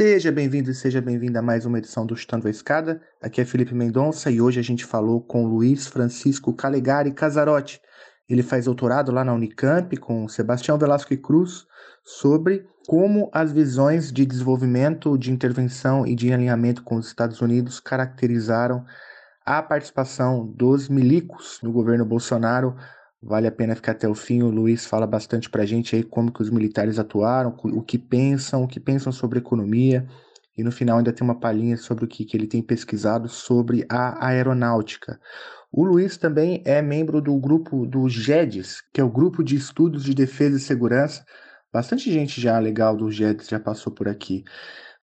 Seja bem-vindo e seja bem-vinda a mais uma edição do Chutando a Escada. Aqui é Felipe Mendonça e hoje a gente falou com Luiz Francisco Calegari Casarotti. Ele faz doutorado lá na Unicamp com Sebastião Velasco e Cruz sobre como as visões de desenvolvimento, de intervenção e de alinhamento com os Estados Unidos caracterizaram a participação dos milicos no governo Bolsonaro Vale a pena ficar até o fim. O Luiz fala bastante para a gente aí como que os militares atuaram, o que pensam, o que pensam sobre economia. E no final ainda tem uma palhinha sobre o que, que ele tem pesquisado sobre a aeronáutica. O Luiz também é membro do grupo do GEDES, que é o Grupo de Estudos de Defesa e Segurança. Bastante gente já legal do GEDES já passou por aqui.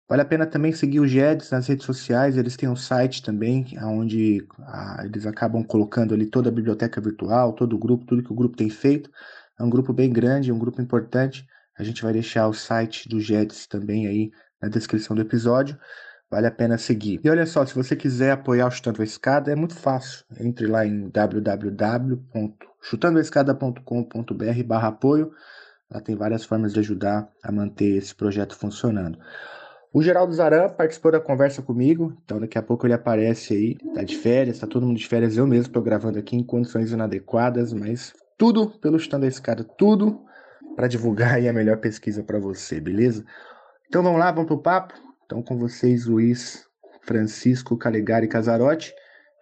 Vale a pena também seguir o GEDS nas redes sociais, eles têm um site também, onde ah, eles acabam colocando ali toda a biblioteca virtual, todo o grupo, tudo que o grupo tem feito. É um grupo bem grande, um grupo importante. A gente vai deixar o site do GEDS também aí na descrição do episódio. Vale a pena seguir. E olha só, se você quiser apoiar o Chutando a Escada, é muito fácil. Entre lá em www.chutandoaescada.com.br barra apoio. Lá tem várias formas de ajudar a manter esse projeto funcionando. O Geraldo Zaran participou da conversa comigo, então daqui a pouco ele aparece aí. Tá de férias, tá todo mundo de férias. Eu mesmo tô gravando aqui em condições inadequadas, mas tudo pelo Chutando da Escada, tudo para divulgar aí a melhor pesquisa para você, beleza? Então vamos lá, vamos pro papo. Então com vocês, Luiz Francisco Calegari Casarotti,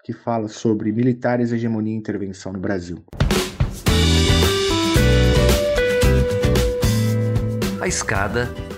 que fala sobre militares, hegemonia e intervenção no Brasil. A escada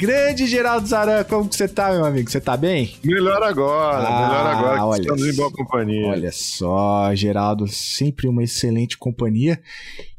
Grande Geraldo Zaran, como que você tá, meu amigo? Você tá bem? Melhor agora, ah, melhor agora olha, estamos em boa companhia. Olha só, Geraldo, sempre uma excelente companhia.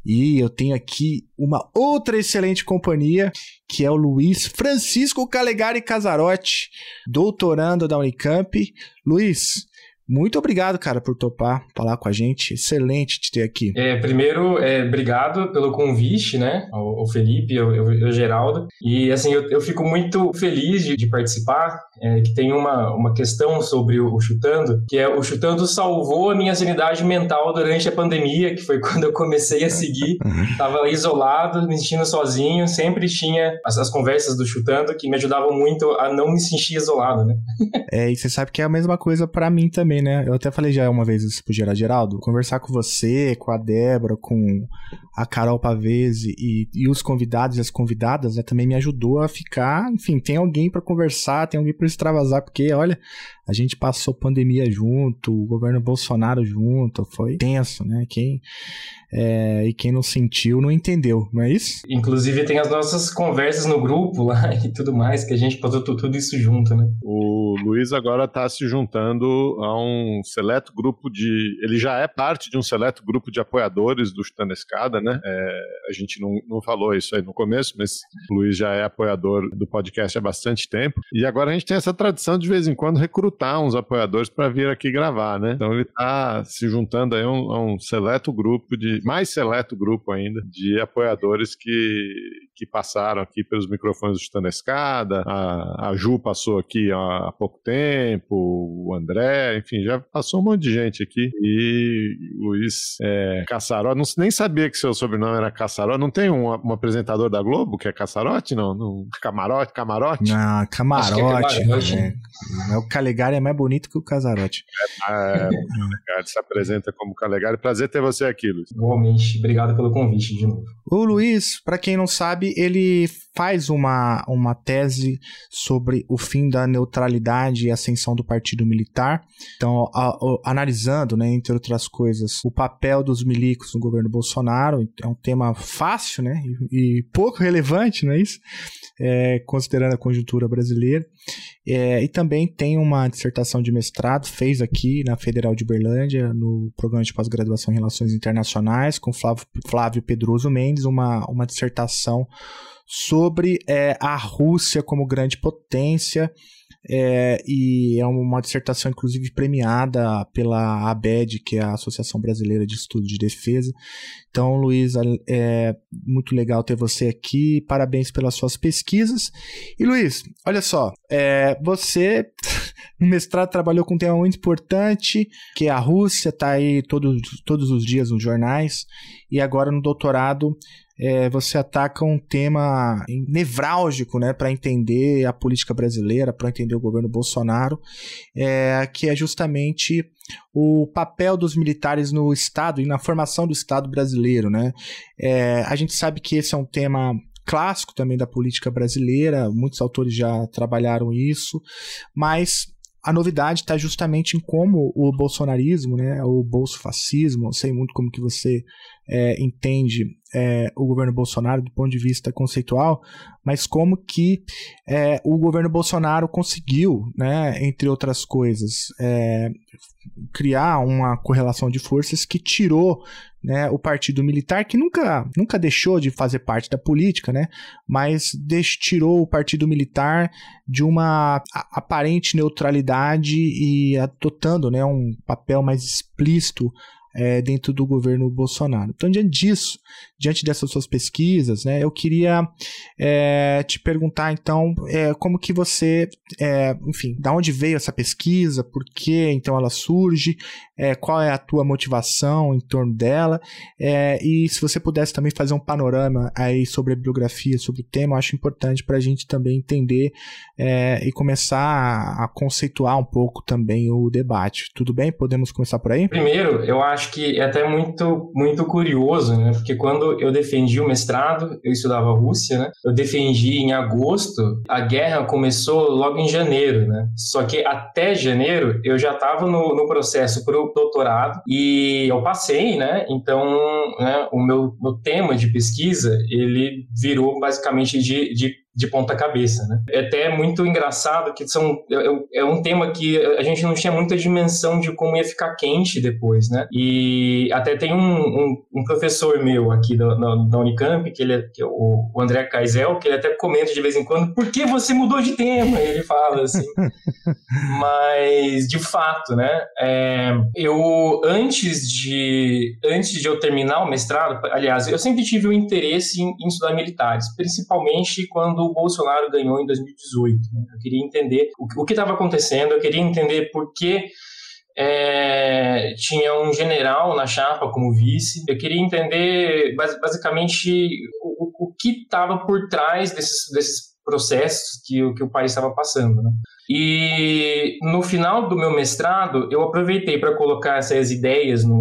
E eu tenho aqui uma outra excelente companhia, que é o Luiz Francisco Calegari Casarotti, doutorando da Unicamp. Luiz, muito obrigado, cara, por topar falar com a gente. Excelente te ter aqui. É, primeiro, é, obrigado pelo convite, né? O, Felipe, o, Geraldo. E, assim, eu, eu fico muito feliz de, de participar. É, que tem uma, uma questão sobre o, o, Chutando, que é o Chutando salvou a minha sanidade mental durante a pandemia, que foi quando eu comecei a seguir. Tava isolado, me sentindo sozinho. Sempre tinha as, as conversas do Chutando que me ajudavam muito a não me sentir isolado, né? é, e você sabe que é a mesma coisa para mim também né? Eu até falei já uma vez isso pro Gerard Geraldo, conversar com você, com a Débora, com a Carol Pavese e, e os convidados e as convidadas, né, também me ajudou a ficar, enfim, tem alguém para conversar, tem alguém para extravasar, porque, olha, a gente passou pandemia junto, o governo Bolsonaro junto, foi tenso, né? Quem é, e quem não sentiu não entendeu, não é isso? Inclusive tem as nossas conversas no grupo lá e tudo mais, que a gente passou tudo isso junto, né? O Luiz agora está se juntando a um seleto grupo de. Ele já é parte de um seleto grupo de apoiadores do Chutando Escada, né? É, a gente não, não falou isso aí no começo, mas o Luiz já é apoiador do podcast há bastante tempo. E agora a gente tem essa tradição de vez em quando recrutar uns apoiadores para vir aqui gravar, né? Então ele está se juntando aí a um, a um seleto grupo de mais seleto grupo ainda de apoiadores que, que passaram aqui pelos microfones do Chutando a Escada. A, a Ju passou aqui há, há, pouco tempo, o André, enfim, já passou um monte de gente aqui. E Luiz é, Caçarote, não, nem sabia que seu sobrenome era Caçarote. Não tem um, um apresentador da Globo que é Caçarote? Não, não Camarote, Camarote? Não, Camarote. É camarote. É, o Calegari é mais bonito que o Casarote. É, é, o Calegari se apresenta como Calegari. Prazer ter você aqui, Luiz. Igualmente, obrigado pelo convite de novo. O Luiz, para quem não sabe, ele faz uma, uma tese sobre o fim da neutralidade e ascensão do partido militar. Então, a, a, analisando, né, entre outras coisas, o papel dos milicos no governo Bolsonaro, é um tema fácil né, e, e pouco relevante, não é isso? É, considerando a conjuntura brasileira. É, e também tem uma dissertação de mestrado, fez aqui na Federal de Berlândia, no programa de pós-graduação em Relações Internacionais, com Flávio, Flávio Pedroso Mendes, uma, uma dissertação sobre é, a Rússia como grande potência é, e é uma dissertação, inclusive, premiada pela ABED, que é a Associação Brasileira de Estudo de Defesa. Então, Luiz, é muito legal ter você aqui. Parabéns pelas suas pesquisas. E, Luiz, olha só, é, você no mestrado trabalhou com um tema muito importante, que é a Rússia, está aí todos, todos os dias nos jornais. E agora no doutorado é, você ataca um tema nevrálgico né, para entender a política brasileira, para entender o governo Bolsonaro, é, que é justamente o papel dos militares no Estado e na formação do Estado brasileiro. Né? É, a gente sabe que esse é um tema clássico também da política brasileira, muitos autores já trabalharam isso, mas a novidade está justamente em como o bolsonarismo, né, o bolsofascismo, não sei muito como que você é, entende é, o governo Bolsonaro do ponto de vista conceitual, mas como que é, o governo Bolsonaro conseguiu, né, entre outras coisas, é, criar uma correlação de forças que tirou né, o partido militar, que nunca, nunca deixou de fazer parte da política, né, mas tirou o partido militar de uma aparente neutralidade e adotando né, um papel mais explícito é, dentro do governo Bolsonaro. Então, diante disso, diante dessas suas pesquisas, né, eu queria é, te perguntar, então, é, como que você, é, enfim, da onde veio essa pesquisa, por que então ela surge, é, qual é a tua motivação em torno dela, é, e se você pudesse também fazer um panorama aí sobre a bibliografia, sobre o tema, eu acho importante para a gente também entender e começar a conceituar um pouco também o debate. Tudo bem? Podemos começar por aí? Primeiro, eu acho acho que é até muito, muito curioso, né? Porque quando eu defendi o mestrado, eu estudava Rússia, né? Eu defendi em agosto, a guerra começou logo em janeiro, né? Só que até janeiro eu já estava no, no processo para o doutorado e eu passei, né? Então, né, o meu, meu tema de pesquisa, ele virou basicamente de, de de ponta cabeça, né? É até muito engraçado que são é, é, um tema que a gente não tinha muita dimensão de como ia ficar quente depois, né? E até tem um, um, um professor meu aqui da, da, Unicamp, que ele é, que é o, o André Kaisel, que ele até comenta de vez em quando, por que você mudou de tema? Ele fala assim. Mas, de fato, né? É, eu, antes de, antes de eu terminar o mestrado, aliás, eu sempre tive o um interesse em, em estudar militares, principalmente quando quando o Bolsonaro ganhou em 2018. Né? Eu queria entender o, o que estava acontecendo, eu queria entender por que é, tinha um general na chapa como vice. Eu queria entender basicamente o, o que estava por trás desses, desses processos que, que o país estava passando. Né? E no final do meu mestrado, eu aproveitei para colocar essas ideias no,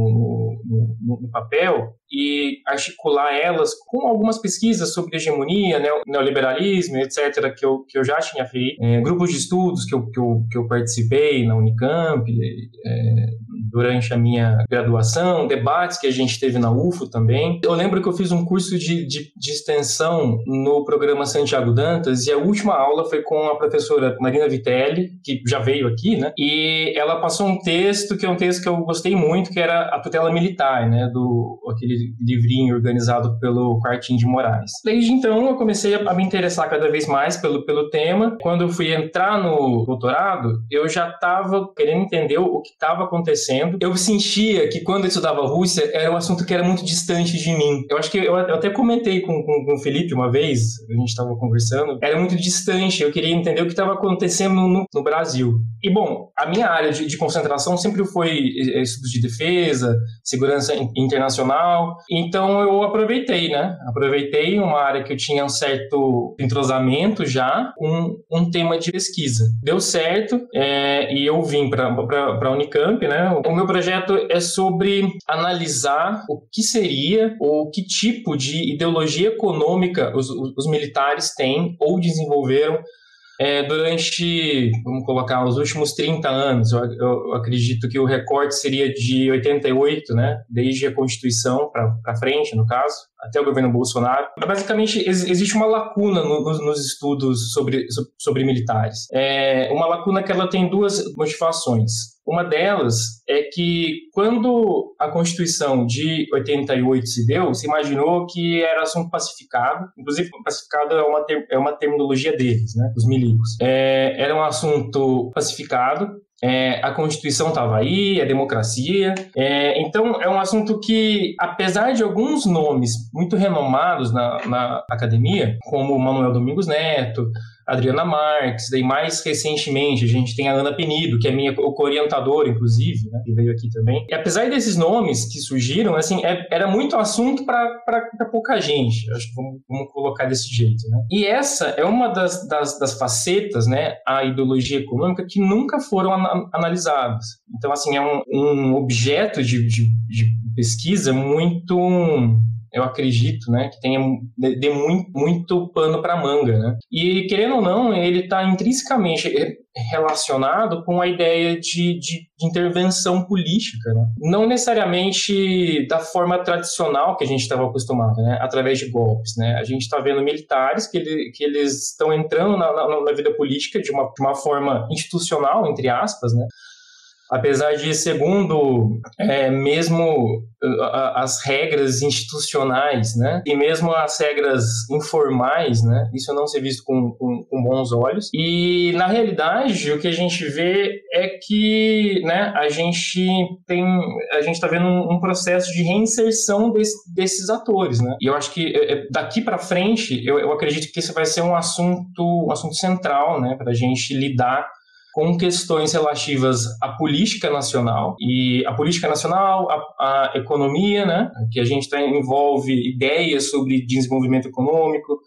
no, no papel e articular elas com algumas pesquisas sobre hegemonia, neoliberalismo, etc., que eu, que eu já tinha feito, é, grupos de estudos que eu, que eu, que eu participei na Unicamp, é, durante a minha graduação, debates que a gente teve na UFO também. Eu lembro que eu fiz um curso de, de, de extensão no programa Santiago Dantas e a última aula foi com a professora Marina Vitelli, que já veio aqui, né? E ela passou um texto que é um texto que eu gostei muito, que era a tutela militar, né? Do aquele livrinho organizado pelo Quartim de Moraes. Desde então eu comecei a me interessar cada vez mais pelo, pelo tema. Quando eu fui entrar no doutorado, eu já estava querendo entender o que estava acontecendo. Eu sentia que quando eu estudava Rússia era um assunto que era muito distante de mim. Eu acho que eu, eu até comentei com, com, com, o Felipe uma vez, a gente estava conversando, era muito distante. Eu queria entender o que estava acontecendo no, no, Brasil. E bom, a minha área de, de concentração sempre foi estudos de defesa, segurança internacional então eu aproveitei, né? Aproveitei uma área que eu tinha um certo entrosamento já, um, um tema de pesquisa. Deu certo é, e eu vim para a Unicamp, né? O meu projeto é sobre analisar o que seria ou que tipo de ideologia econômica os, os militares têm ou desenvolveram é, durante, vamos colocar, os últimos 30 anos, eu, eu, acredito que o recorte seria de 88, né, desde a Constituição para frente, no caso, até o governo Bolsonaro. Basicamente, ex existe uma lacuna no, nos, nos, estudos sobre, sobre militares. É uma lacuna que ela tem duas motivações. Uma delas é que quando a Constituição de 88 se deu, se imaginou que era assunto pacificado, inclusive pacificado é uma, é uma terminologia deles, né, os milicos. É, era um assunto pacificado, é, a Constituição estava aí, a democracia. É, então, é um assunto que, apesar de alguns nomes muito renomados na, na academia, como Manuel Domingos Neto, Adriana Marques, daí mais recentemente a gente tem a Ana Penido, que é minha orientadora, inclusive, né, que veio aqui também. E apesar desses nomes que surgiram, assim, é, era muito assunto para pouca gente, acho que vamos, vamos, colocar desse jeito, né? E essa é uma das, das, das facetas, né, a ideologia econômica que nunca foram an analisadas. Então, assim, é um, um objeto de, de, de pesquisa muito eu acredito, né, que tenha de, muito, muito pano para manga, né? E querendo ou não, ele está intrinsecamente relacionado com a ideia de, de, de intervenção política, né? não necessariamente da forma tradicional que a gente estava acostumado, né? através de golpes. Né? A gente está vendo militares que, ele, que eles estão entrando na, na, na, vida política de uma, de uma forma institucional, entre aspas, né? Apesar de, segundo é, mesmo as regras institucionais, né, e mesmo as regras informais, né, isso não ser visto com, com, com, bons olhos. E na realidade, o que a gente vê é que, né, a gente tem, a gente está vendo um, um, processo de reinserção desse, desses atores, né. E eu acho que é, é, daqui para frente, eu, eu acredito que isso vai ser um assunto, um assunto central, né, para a gente lidar com questões relativas à política nacional e a política nacional, a economia, né, que a gente tá, envolve ideias sobre desenvolvimento econômico,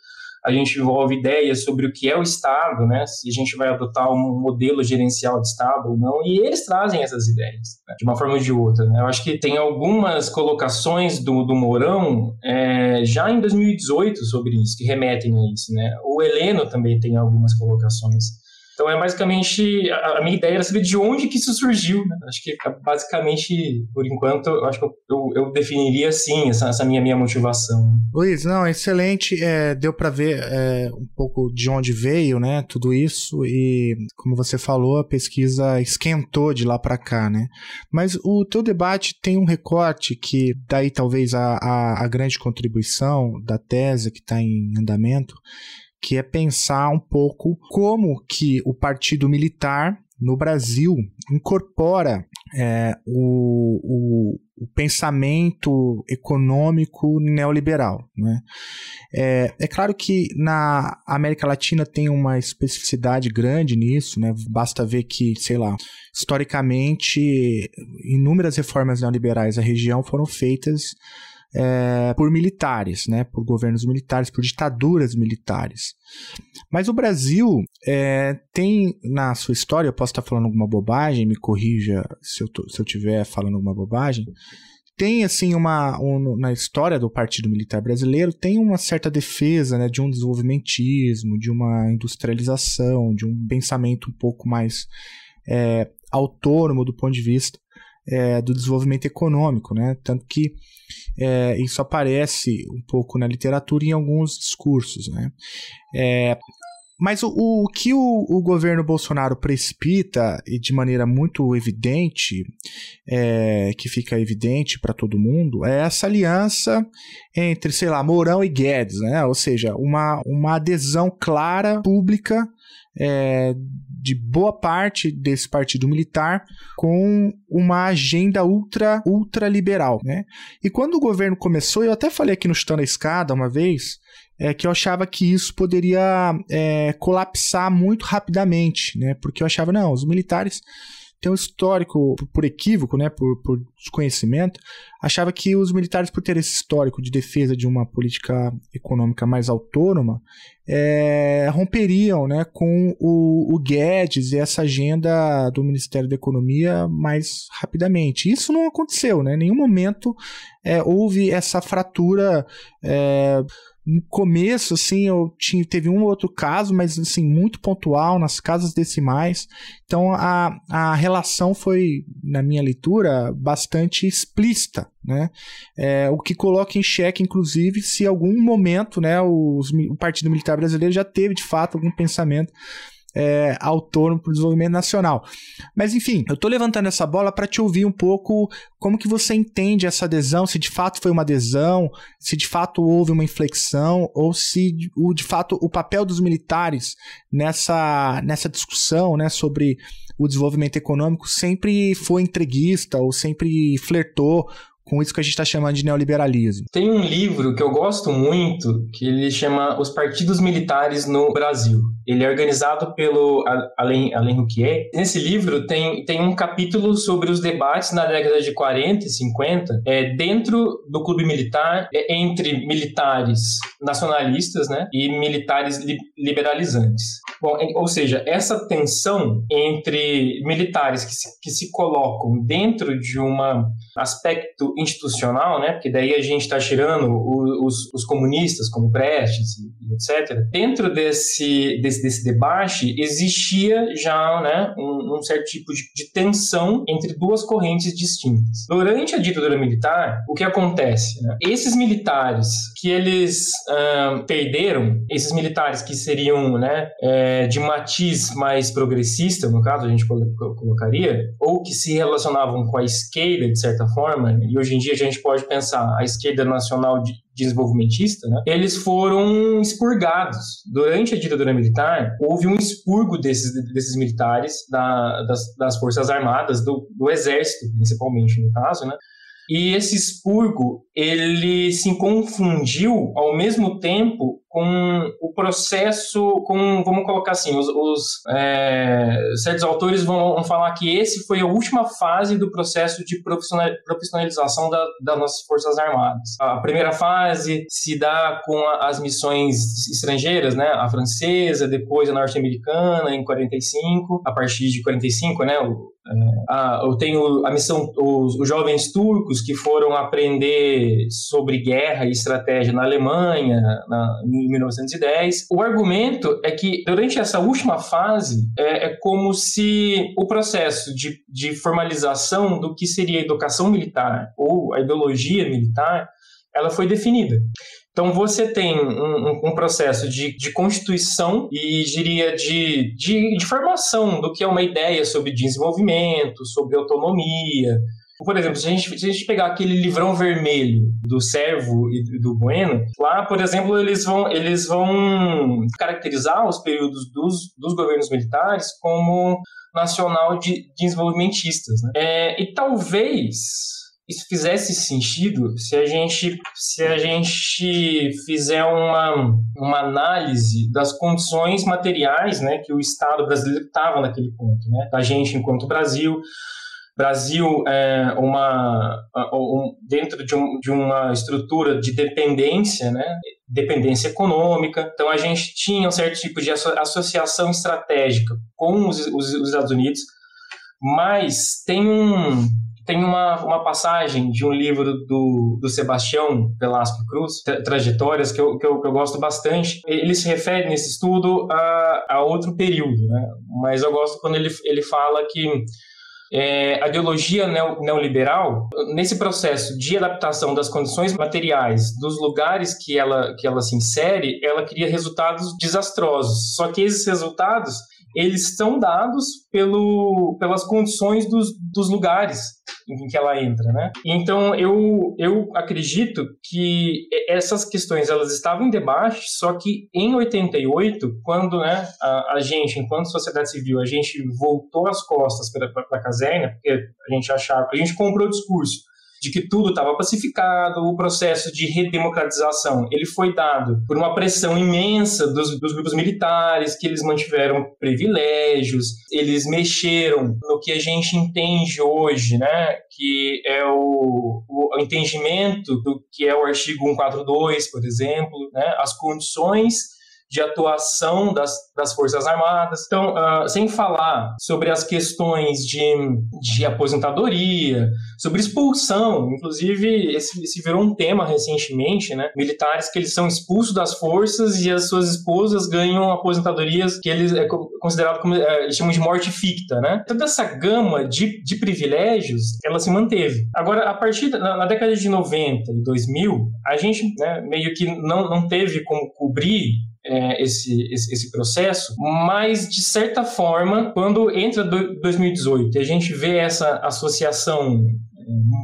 a gente envolve ideias sobre o que é o Estado, né, se a gente vai adotar um modelo gerencial de Estado ou não, e eles trazem essas ideias, né, de uma forma ou de outra. Né. Eu acho que tem algumas colocações do, do Mourão é, já em 2018 sobre isso, que remetem a isso. Né. O Heleno também tem algumas colocações. Então é basicamente a, minha ideia era saber de onde que isso surgiu. Né? Acho que basicamente, por enquanto, eu acho que eu, eu definiria assim essa, essa, minha minha motivação. Luiz, não, excelente. É, deu para ver é, um pouco de onde veio, né? Tudo isso e como você falou, a pesquisa esquentou de lá para cá, né? Mas o teu debate tem um recorte que daí talvez a, a, a grande contribuição da tese que está em andamento que é pensar um pouco como que o partido militar no Brasil incorpora é, o, o, o, pensamento econômico neoliberal. Né? É, é, claro que na América Latina tem uma especificidade grande nisso, né? basta ver que, sei lá, historicamente, inúmeras reformas neoliberais da região foram feitas é, por militares, né, por governos militares, por ditaduras militares. Mas o Brasil é, tem na sua história, eu posso estar falando alguma bobagem, me corrija se eu, se eu tiver falando alguma bobagem, tem assim uma um, na história do Partido Militar Brasileiro tem uma certa defesa né, de um desenvolvimentismo, de uma industrialização, de um pensamento um pouco mais é, autônomo do ponto de vista é, do desenvolvimento econômico, né? Tanto que é, isso aparece um pouco na literatura e em alguns discursos, né? É, mas o, o, que o, o, governo Bolsonaro precipita, e de maneira muito evidente, é, que fica evidente para todo mundo, é essa aliança entre, sei lá, Mourão e Guedes, né? ou seja, uma, uma adesão clara, pública, é, de boa parte desse partido militar com uma agenda ultra, ultra liberal, né? E quando o governo começou, eu até falei aqui no Chutando a Escada uma vez, é que eu achava que isso poderia é, colapsar muito rapidamente, né? Porque eu achava, não, os militares tem um histórico, por equívoco, né, por, por desconhecimento, achava que os militares, por ter esse histórico de defesa de uma política econômica mais autônoma, é, romperiam né, com o, o, Guedes e essa agenda do Ministério da Economia mais rapidamente. Isso não aconteceu, né? Em nenhum momento é, houve essa fratura. É, no começo, assim, eu tinha, teve um ou outro caso, mas assim, muito pontual, nas casas decimais. Então a, a relação foi, na minha leitura, bastante explícita, né? É, o que coloca em xeque, inclusive, se algum momento né, os, o Partido Militar Brasileiro já teve de fato algum pensamento é, autônomo para o desenvolvimento nacional. Mas enfim, eu estou levantando essa bola para te ouvir um pouco como que você entende essa adesão, se de fato foi uma adesão, se de fato houve uma inflexão, ou se o, de fato o papel dos militares nessa, nessa discussão né, sobre o desenvolvimento econômico sempre foi entreguista ou sempre flertou com isso que a gente está chamando de neoliberalismo. Tem um livro que eu gosto muito, que ele chama Os Partidos Militares no Brasil. Ele é organizado pelo Alain, Alain Rouquier. Nesse livro tem, tem um capítulo sobre os debates na década de 40 e 50 é, dentro do clube militar, é, entre militares nacionalistas né, e militares li, liberalizantes. Bom, ou seja, essa tensão entre militares que se, que se colocam dentro de um aspecto institucional, né? Porque daí a gente está tirando os, os, comunistas, como Prestes, etc. Dentro desse, desse, desse debate existia já, né, um, um certo tipo de, de, tensão entre duas correntes distintas. Durante a ditadura militar, o que acontece? Né? Esses militares que eles perderam, esses militares que seriam, né, é, de matiz mais progressista, no caso a gente colocaria, ou que se relacionavam com a esquerda de certa forma, e hoje em dia a gente pode pensar a esquerda nacional de desenvolvimentista, né, eles foram expurgados. Durante a ditadura militar, houve um expurgo desses, desses militares, da, das, das Forças Armadas, do, do Exército, principalmente, no caso, né, e esse expurgo, ele se confundiu ao mesmo tempo com o processo, com, vamos colocar assim, os, os é, certos autores vão, vão, falar que esse foi a última fase do processo de profissionalização da, das nossas Forças Armadas. A primeira fase se dá com a, as missões estrangeiras, né, a francesa, depois a norte-americana em 45, a partir de 45, né, o, é, a, eu tenho a missão, os, os, jovens turcos que foram aprender sobre guerra e estratégia na Alemanha, na, em 1910. O argumento é que durante essa última fase é, é como se o processo de, de formalização do que seria a educação militar ou a ideologia militar ela foi definida. Então você tem um, um processo de, de, constituição e diria de, de, de, formação do que é uma ideia sobre desenvolvimento, sobre autonomia. Por exemplo, se a gente, se a gente pegar aquele livrão vermelho do Servo e do Bueno, lá, por exemplo, eles vão, eles vão caracterizar os períodos dos, dos governos militares como nacional de desenvolvimentistas. Né? É, e talvez isso fizesse sentido se a gente se a gente fizer uma, uma análise das condições materiais né, que o Estado brasileiro estava naquele ponto, né, da gente enquanto Brasil. Brasil é uma um, dentro de, um, de uma estrutura de dependência, né, dependência econômica. Então a gente tinha um certo tipo de associação estratégica com os, os, os Estados Unidos, mas tem um tem uma, uma passagem de um livro do, do Sebastião Velasco Cruz, Trajetórias, que eu, que, eu, que eu gosto bastante. Ele se refere nesse estudo a, a outro período, né? mas eu gosto quando ele, ele fala que é, a ideologia neoliberal, nesse processo de adaptação das condições materiais dos lugares que ela, que ela se insere, ela cria resultados desastrosos. Só que esses resultados eles são dados pelo, pelas condições dos, dos lugares em que ela entra, né? Então eu, eu acredito que essas questões elas estavam em debate, só que em 88, quando né, a, a gente, enquanto sociedade civil, a gente voltou as costas para a caserna, porque a gente achava, a gente comprou o discurso de que tudo estava pacificado, o processo de redemocratização ele foi dado por uma pressão imensa dos, dos grupos militares, que eles mantiveram privilégios, eles mexeram no que a gente entende hoje, né, que é o, o entendimento do que é o artigo 142, por exemplo, né, as condições de atuação das, das Forças Armadas. Então, uh, sem falar sobre as questões de, de aposentadoria, sobre expulsão, inclusive esse, esse virou um tema recentemente, né? Militares que eles são expulsos das forças e as suas esposas ganham aposentadorias que eles é considerado como é, eles chamam de morte ficta, né? Toda essa gama de, de privilégios, ela se manteve. Agora, a partir da na década de 90 e 2000, a gente né, meio que não, não teve como cobrir é, esse, esse, esse, processo, mas de certa forma, quando entra 2018 e a gente vê essa associação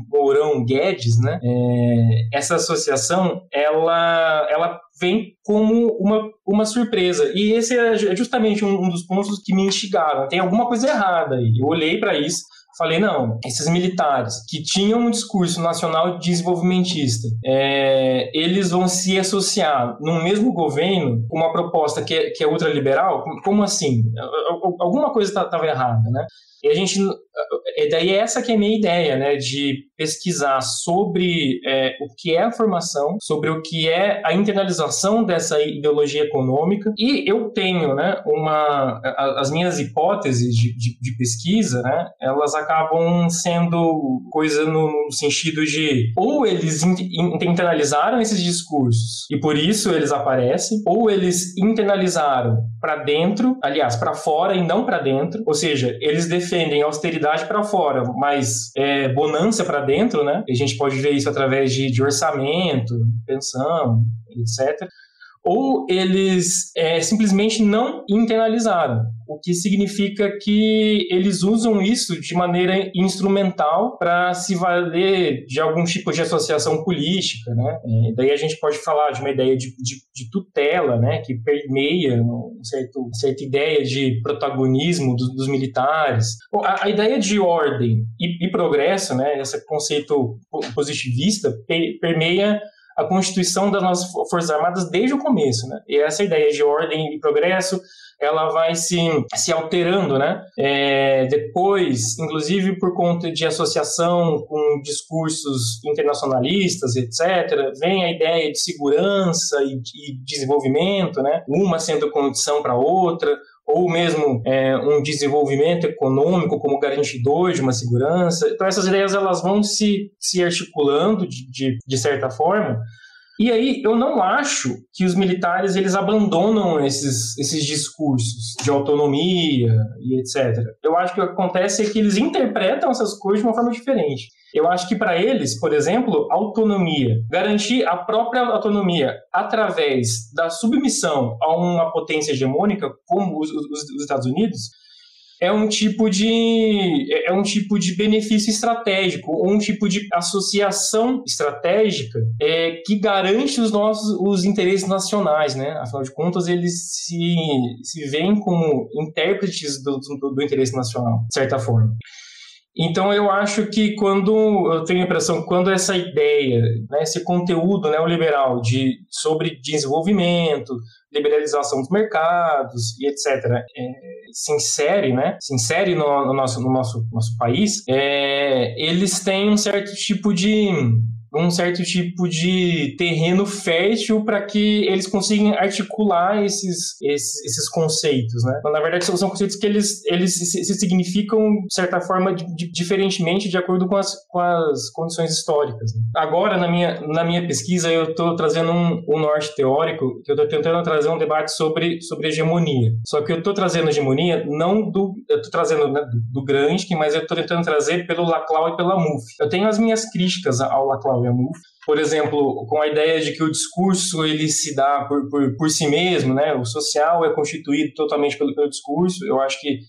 Mourão Guedes, né? É, essa associação ela, ela vem como uma, uma surpresa. E esse é justamente um, um dos pontos que me instigaram. Tem alguma coisa errada aí. Eu olhei para isso falei, não, esses militares que tinham um discurso nacional desenvolvimentista, é, eles vão se associar no mesmo governo com uma proposta que é, que é ultraliberal? Como assim? Alguma coisa estava tá, errada, né? E a gente, e daí essa que é a minha ideia, né, de pesquisar sobre é, o que é a formação, sobre o que é a internalização dessa ideologia econômica. E eu tenho, né, uma, as minhas hipóteses de, de, de pesquisa, né, elas acabam sendo coisa no, no sentido de ou eles internalizaram esses discursos e por isso eles aparecem, ou eles internalizaram para dentro, aliás, para fora e não para dentro, ou seja, eles defendem austeridade para fora, mas é, bonança para dentro, né? E a gente pode ver isso através de, de orçamento, pensão, etc ou eles é, simplesmente não internalizaram, o que significa que eles usam isso de maneira instrumental para se valer de algum tipo de associação política, né? E daí a gente pode falar de uma ideia de, de, de tutela, né, que permeia um certo, certa ideia de protagonismo do, dos militares. A, a, ideia de ordem e, e progresso, né, esse conceito positivista, permeia a constituição das nossas Forças Armadas desde o começo, né? E essa ideia de ordem e progresso, ela vai se, se alterando, né? É, depois, inclusive por conta de associação com discursos internacionalistas, etc., vem a ideia de segurança e, e desenvolvimento, né? Uma sendo condição para outra, ou mesmo é, um desenvolvimento econômico como garantidor de uma segurança. Então essas ideias elas vão se, se articulando de, de, de certa forma e aí eu não acho que os militares eles abandonam esses, esses discursos de autonomia e etc. Eu acho que o que acontece é que eles interpretam essas coisas de uma forma diferente. Eu acho que para eles, por exemplo, autonomia, garantir a própria autonomia através da submissão a uma potência hegemônica como os, os, os Estados Unidos, é um tipo de é um tipo de benefício estratégico, um tipo de associação estratégica é, que garante os nossos os interesses nacionais, né? Afinal de contas, eles se, se veem como intérpretes do, do, do interesse nacional, de certa forma. Então eu acho que quando eu tenho a impressão quando essa ideia, né, esse conteúdo neoliberal de sobre desenvolvimento, liberalização dos mercados e etc. É, se insere, né, se insere no, no nosso no nosso nosso país, é, eles têm um certo tipo de um certo tipo de terreno fértil para que eles consigam articular esses, esses, esses, conceitos, né? Então, na verdade, são conceitos que eles, eles se, se significam, de certa forma, de, de, diferentemente de acordo com as, com as condições históricas. Né? Agora, na minha, na minha pesquisa, eu estou trazendo um, um, norte teórico, que eu estou tentando trazer um debate sobre, sobre hegemonia. Só que eu estou trazendo hegemonia não do... Eu estou trazendo né, do, do Gramsci, mas eu estou tentando trazer pelo Laclau e pela Muff. Eu tenho as minhas críticas ao Laclau por exemplo, com a ideia de que o discurso ele se dá por, por, por si mesmo, né? O social é constituído totalmente pelo, pelo discurso. Eu acho que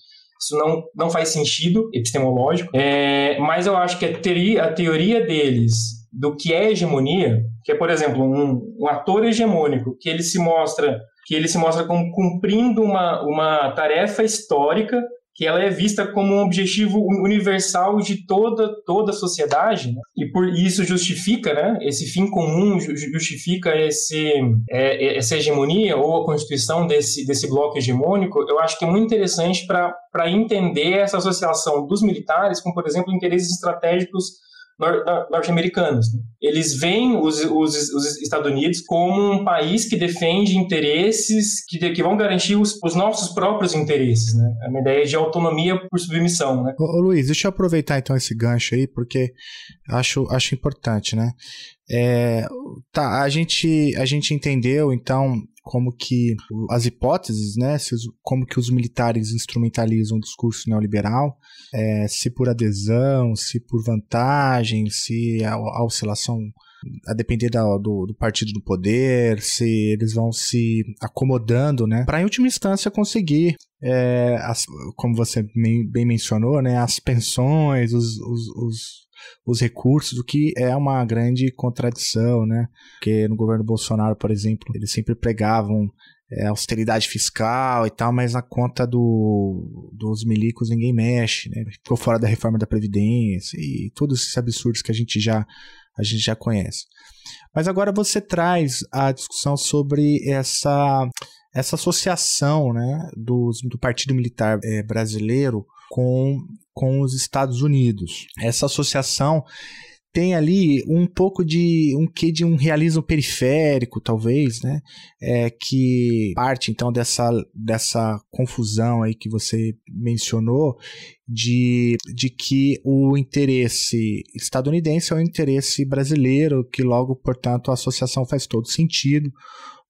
isso não, não faz sentido epistemológico, é, mas eu acho que a teoria, a teoria deles do que é hegemonia, que é, por exemplo, um, um ator hegemônico, que ele se mostra que ele se mostra como cumprindo uma, uma tarefa histórica que ela é vista como um objetivo universal de toda toda a sociedade né? e por isso justifica né esse fim comum justifica esse é, é, essa hegemonia ou a constituição desse desse bloco hegemônico eu acho que é muito interessante para para entender essa associação dos militares com por exemplo interesses estratégicos norte-americanos. Né? Eles veem os, os, os, Estados Unidos como um país que defende interesses que, que vão garantir os, os nossos próprios interesses, né? É uma ideia de autonomia por submissão, né? Ô, ô, Luiz, deixa eu aproveitar então esse gancho aí, porque acho, acho importante, né? É, tá, a gente, a gente entendeu então como que as hipóteses, né, como que os militares instrumentalizam o discurso neoliberal, é, se por adesão, se por vantagem, se a, a oscilação a depender da, do, do, partido do poder, se eles vão se acomodando, né, para em última instância conseguir, é, as, como você bem mencionou, né, as pensões, os, os, os, os recursos, o que é uma grande contradição, né, porque no governo Bolsonaro, por exemplo, eles sempre pregavam é, austeridade fiscal e tal, mas na conta do, dos milicos ninguém mexe, né? Ficou fora da reforma da Previdência e todos esses absurdos que a gente já, a gente já conhece. Mas agora você traz a discussão sobre essa, essa associação né, do, do Partido Militar é, Brasileiro com, com os Estados Unidos. Essa associação tem ali um pouco de um que de um realismo periférico, talvez, né? É, que parte então dessa, dessa confusão aí que você mencionou de, de que o interesse estadunidense é o interesse brasileiro, que logo, portanto, a associação faz todo sentido,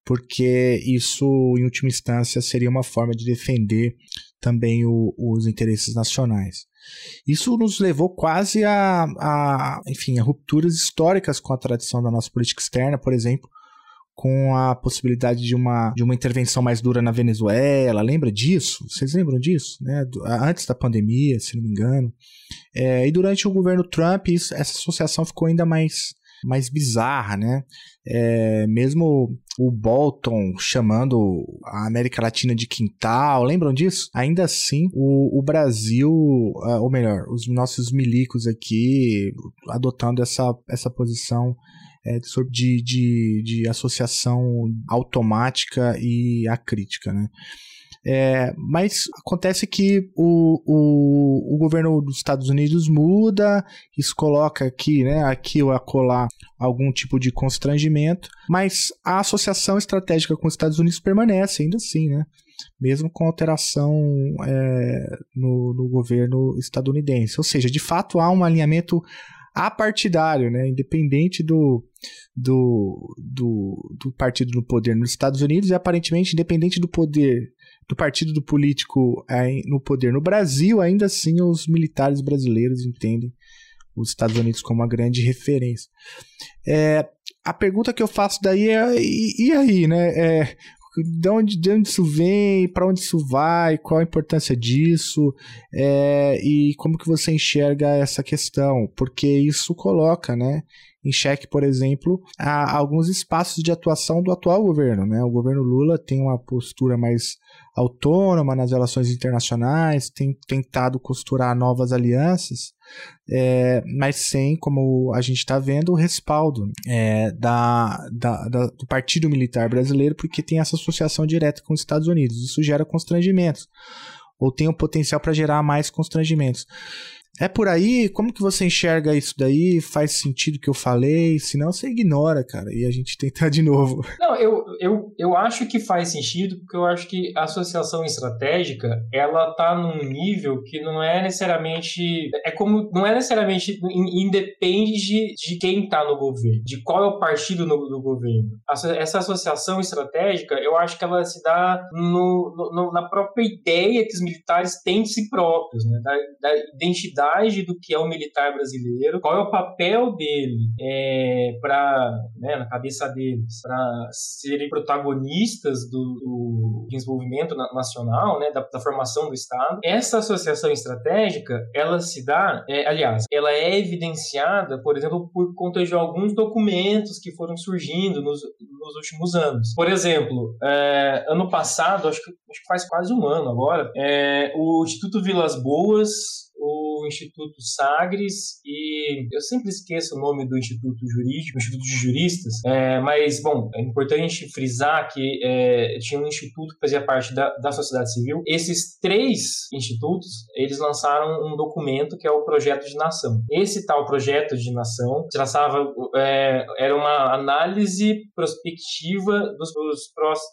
porque isso, em última instância, seria uma forma de defender também o, os interesses nacionais. Isso nos levou quase a, a, enfim, a rupturas históricas com a tradição da nossa política externa, por exemplo, com a possibilidade de uma, de uma intervenção mais dura na Venezuela. Lembra disso? Vocês lembram disso? Né? Antes da pandemia, se não me engano. É, e durante o governo Trump, isso, essa associação ficou ainda mais, mais bizarra, né? É, mesmo o Bolton chamando a América Latina de quintal, lembram disso? Ainda assim, o, o Brasil, uh, ou melhor, os nossos milicos aqui adotando essa, essa posição é, de, de, de associação automática e acrítica, né? É, mas acontece que o, o, o, governo dos Estados Unidos muda, isso coloca aqui, né, aqui ou acolá algum tipo de constrangimento, mas a associação estratégica com os Estados Unidos permanece ainda assim, né? Mesmo com alteração é, no, no governo estadunidense. Ou seja, de fato há um alinhamento apartidário, né? independente do, do, do, do partido no poder nos Estados Unidos e aparentemente independente do poder do partido do político é, no poder no Brasil, ainda assim os militares brasileiros entendem os Estados Unidos como uma grande referência. É, a pergunta que eu faço daí é e, e aí, né? É, de onde, de onde isso vem, para onde isso vai, qual a importância disso é, e como que você enxerga essa questão, porque isso coloca, né, em xeque, por exemplo, alguns espaços de atuação do atual governo, né? O governo Lula tem uma postura mais autônoma nas relações internacionais, tem tentado costurar novas alianças, é, mas sem, como a gente está vendo, o respaldo é, da, da, da, do Partido Militar Brasileiro, porque tem essa associação direta com os Estados Unidos. Isso gera constrangimentos, ou tem o potencial para gerar mais constrangimentos. É por aí? Como que você enxerga isso daí? Faz sentido o que eu falei? Senão você ignora, cara, e a gente tentar de novo. Não, eu, eu, eu acho que faz sentido, porque eu acho que a associação estratégica, ela tá num nível que não é necessariamente. É como. Não é necessariamente. Independe de quem tá no governo, de qual é o partido no, do governo. Essa associação estratégica, eu acho que ela se dá no, no, na própria ideia que os militares têm de si próprios, né? da, da identidade do que é o militar brasileiro, qual é o papel dele é, para, né, na cabeça deles, para serem protagonistas do, do, desenvolvimento nacional, né, da, da, formação do Estado. Essa associação estratégica, ela se dá, é, aliás, ela é evidenciada, por exemplo, por conta de alguns documentos que foram surgindo nos, nos últimos anos. Por exemplo, é, ano passado, acho que, acho que faz quase um ano agora, é, o Instituto Vilas Boas o Instituto Sagres e eu sempre esqueço o nome do Instituto Jurídico, Instituto de Juristas, é, mas, bom, é importante frisar que é, tinha um instituto que fazia parte da, da sociedade civil. Esses três institutos, eles lançaram um documento que é o Projeto de Nação. Esse tal Projeto de Nação traçava, é, era uma análise prospectiva dos, dos,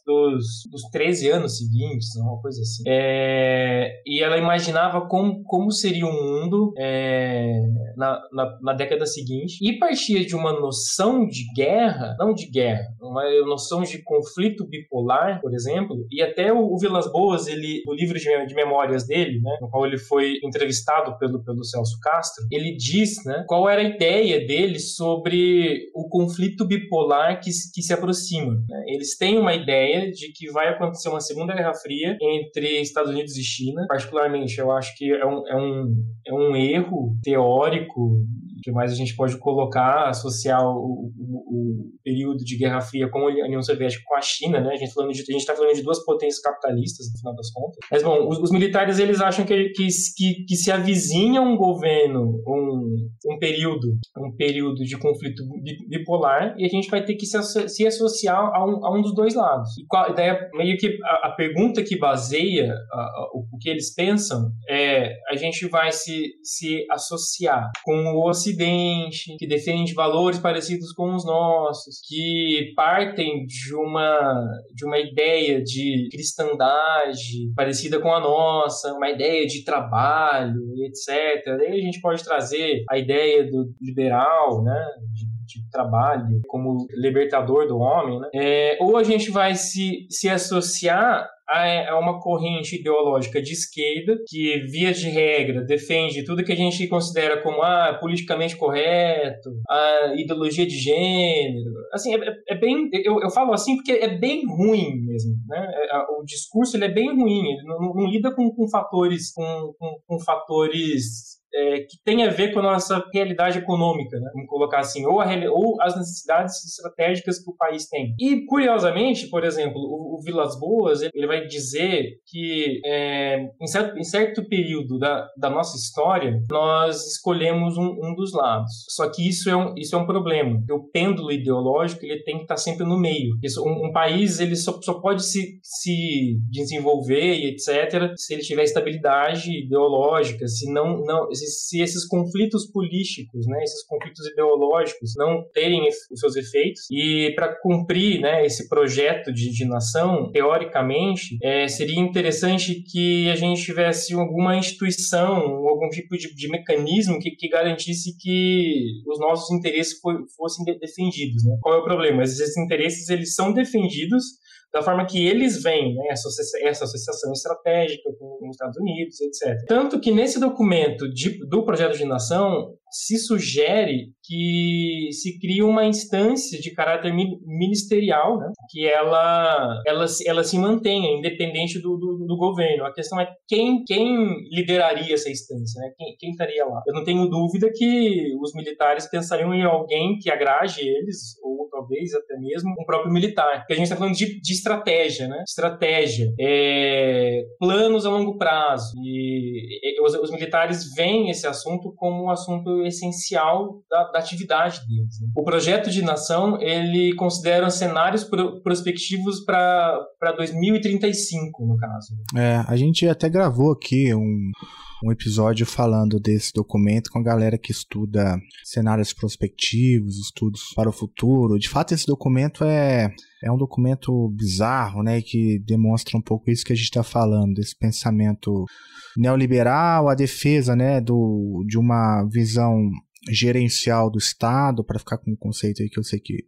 dos, dos 13 anos seguintes, uma coisa assim. É, e ela imaginava como, como seria seria o mundo é, na, na, na, década seguinte e partia de uma noção de guerra, não de guerra, uma noção de conflito bipolar, por exemplo, e até o, o Vilas Boas, ele, o livro de, de memórias dele, né, no qual ele foi entrevistado pelo, pelo Celso Castro, ele diz né, qual era a ideia dele sobre o conflito bipolar que, que se aproxima. Né? Eles têm uma ideia de que vai acontecer uma segunda guerra fria entre Estados Unidos e China. Particularmente, eu acho que é um, é um, é um erro teórico que mais a gente pode colocar, associar o, o, o, período de Guerra Fria com a União Soviética com a China, né? A gente está falando de duas potências capitalistas no final das contas. Mas bom, os, os militares eles acham que, que, que, que, se avizinha um governo, um, um período, um período de conflito bipolar e a gente vai ter que se, se associar a um, a um dos dois lados. E qual, daí, meio que a, a pergunta que baseia a, a, o que eles pensam é a gente vai se, se associar com o Ocidente, que defende valores parecidos com os nossos, que partem de uma, de uma ideia de cristandade parecida com a nossa, uma ideia de trabalho, etc. Daí a gente pode trazer a ideia do liberal, né, de de trabalho como libertador do homem, né? É, ou a gente vai se, se associar a uma corrente ideológica de esquerda que, via de regra, defende tudo que a gente considera como ah, politicamente correto, a ideologia de gênero. Assim, é, é bem. Eu, eu falo assim porque é bem ruim mesmo. Né? É, o discurso ele é bem ruim, ele não, não lida com, com fatores. com, com, com fatores é, que tem a ver com a nossa realidade econômica, né? vamos colocar assim, ou, a, ou, as necessidades estratégicas que o país tem. E, curiosamente, por exemplo, o, o Vilas Boas, ele vai dizer que é, em, certo, em, certo, período da, da, nossa história, nós escolhemos um, um, dos lados. Só que isso é um, isso é um problema. O pêndulo ideológico ele tem que estar sempre no meio. Isso, um, um país ele só, só pode se, se desenvolver e etc. se ele tiver estabilidade ideológica, se não, não se esses conflitos políticos, né, esses conflitos ideológicos não terem os seus efeitos e para cumprir, né, esse projeto de, de nação, teoricamente, é, seria interessante que a gente tivesse alguma instituição, algum tipo de, de mecanismo que, que, garantisse que os nossos interesses fossem defendidos. Né? Qual é o problema? Esses interesses eles são defendidos da forma que eles veem né, essa, essa associação estratégica com os Estados Unidos, etc. Tanto que nesse documento de, do projeto de nação, se sugere que se crie uma instância de caráter ministerial, né, que ela, ela, ela se mantenha independente do, do, do, governo. A questão é quem, quem lideraria essa instância, né, quem, quem estaria lá. Eu não tenho dúvida que os militares pensariam em alguém que agrade eles, ou talvez até mesmo um próprio militar. Porque a gente está falando de, de, estratégia, né? Estratégia, é, planos a longo prazo. E, e os, os militares veem esse assunto como um assunto essencial da, da atividade deles. Né? O projeto de nação ele considera cenários pro, prospectivos para 2035, no caso. É, a gente até gravou aqui um um episódio falando desse documento com a galera que estuda cenários prospectivos, estudos para o futuro. De fato, esse documento é, é um documento bizarro, né, que demonstra um pouco isso que a gente está falando, desse pensamento neoliberal, a defesa, né, do, de uma visão gerencial do Estado, para ficar com um conceito aí que eu sei que,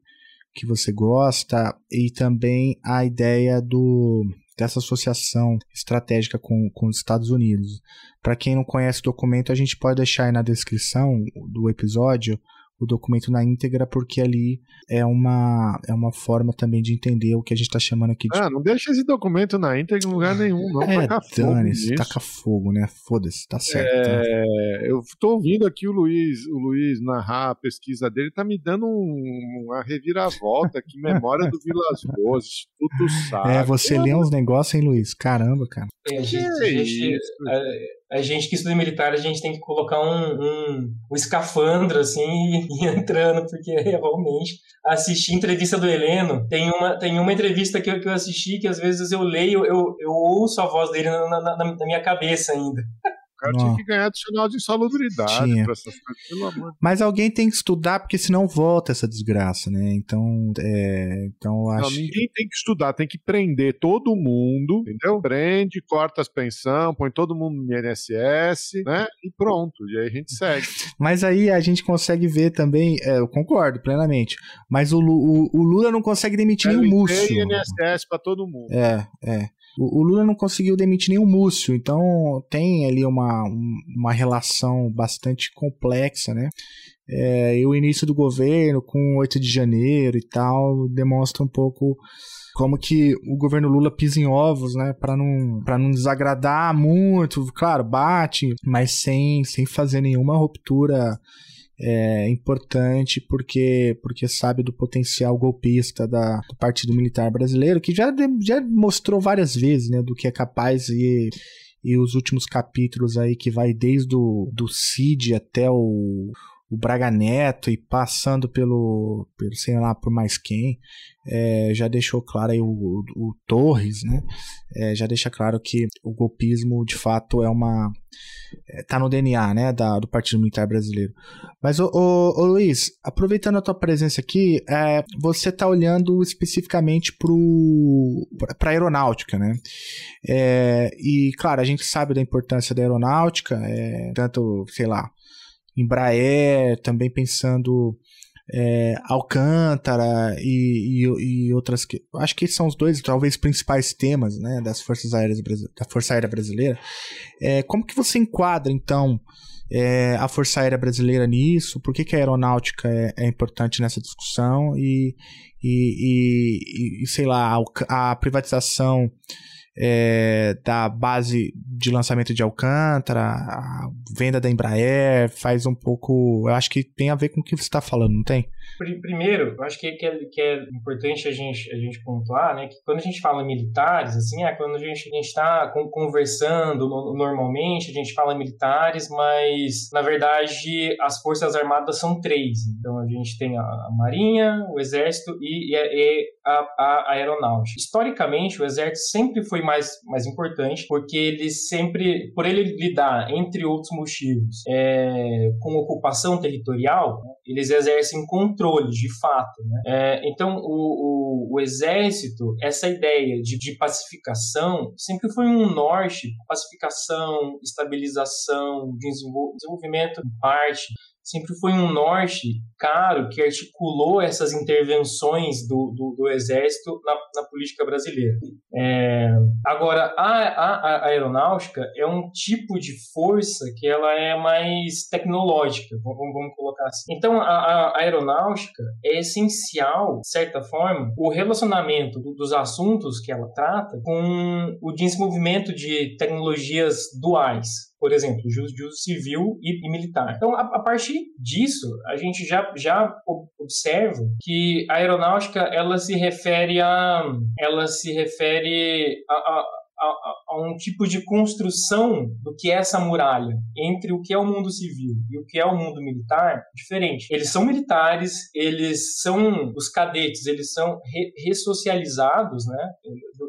que você gosta, e também a ideia do dessa associação estratégica com, com os Estados Unidos. Para quem não conhece o documento, a gente pode deixar aí na descrição do episódio o documento na íntegra, porque ali é uma, é uma forma também de entender o que a gente está chamando aqui de. Ah, não deixa esse documento na íntegra em lugar nenhum, não. É, taca fogo. Taca fogo, né? Foda-se, tá certo. É, eu tô ouvindo aqui o Luiz, o Luiz narrar a pesquisa dele, tá me dando um, uma reviravolta aqui, memória do Vilas Boas, tudo sabe. É, você lê uns negócios, hein, Luiz? Caramba, cara. É, gente, a gente, a gente que estuda militar, a gente tem que colocar um, um, um escafandro, assim, e, entrando, porque realmente assisti entrevista do Heleno, tem uma, tem uma entrevista que eu, que eu assisti que às vezes eu leio, eu, eu ouço a voz dele na, na, na minha cabeça ainda. Cara Não. tinha que ganhar adicional de insalubridade pra essas coisas, pelo amor. Mas alguém tem que estudar, porque senão volta essa desgraça, né? Então, é, então eu acho. Não, ninguém tem que estudar, tem que prender todo mundo, entendeu? Prende, corta as pensão, põe todo mundo no INSS, né? E pronto. E aí a gente segue. Mas aí a gente consegue ver também, é, eu concordo plenamente, mas o, o, o Lula não consegue demitir nenhum Múcio. INSS para todo mundo. É, é. O, o, Lula não conseguiu demitir nenhum Múcio, então tem ali uma, uma relação bastante complexa, né? É, e o início do governo com 8 de janeiro e tal demonstra um pouco como que o governo Lula pisa em ovos, né, para não para não desagradar muito, claro, bate, mas sem sem fazer nenhuma ruptura é importante porque porque sabe do potencial golpista da, do Partido Militar Brasileiro, que já, já mostrou várias vezes, né, do que é capaz e e os últimos capítulos aí que vai desde o do Cid até o o Braga Neto e passando pelo, pelo sei lá, por mais quem, é, já deixou claro aí o, o, o Torres, né? É, já deixa claro que o golpismo de fato é uma. É, tá no DNA, né? Da, do Partido Militar Brasileiro. Mas, ô, ô, ô Luiz, aproveitando a tua presença aqui, é, você tá olhando especificamente pro, pra aeronáutica, né? É, e, claro, a gente sabe da importância da aeronáutica, é, tanto, sei lá, Embraer, também pensando é, Alcântara e, e, e, outras que acho que são os dois talvez principais temas né, das forças aéreas da Força Aérea Brasileira. É, como que você enquadra então é, a Força Aérea Brasileira nisso? Por que, que a aeronáutica é, é importante nessa discussão e, e, e sei lá a, a privatização é, da base de lançamento de Alcântara, a venda da Embraer, faz um pouco. Eu acho que tem a ver com o que você está falando, não tem? Primeiro, eu acho que, é, que é importante a gente, a gente pontuar, né, que quando a gente fala militares, assim, é quando a gente está conversando normalmente, a gente fala militares, mas na verdade as Forças Armadas são três. Então a gente tem a, Marinha, o Exército e, e a, a, Aeronáutica. Historicamente, o Exército sempre foi mais, mais importante, porque ele sempre, por ele lidar, entre outros motivos, é, com ocupação territorial, né, eles exercem controle, de fato. Né? É, então, o, o, o, exército, essa ideia de, de pacificação, sempre foi um norte, pacificação, estabilização, desenvolvimento em parte, sempre foi um norte caro que articulou essas intervenções do, do, do exército na, na, política brasileira. É, agora, a, a, a, aeronáutica é um tipo de força que ela é mais tecnológica, vamos, vamos colocar assim. Então, a, a, aeronáutica é essencial, de certa forma, o relacionamento do, dos assuntos que ela trata com o desenvolvimento de tecnologias duais por exemplo, de uso, civil e, e, militar. Então, a, a, partir disso, a gente já, já observa que a aeronáutica ela se refere a ela se refere a, a a, a, um tipo de construção do que é essa muralha entre o que é o mundo civil e o que é o mundo militar diferente. Eles são militares, eles são os cadetes, eles são re, ressocializados, né,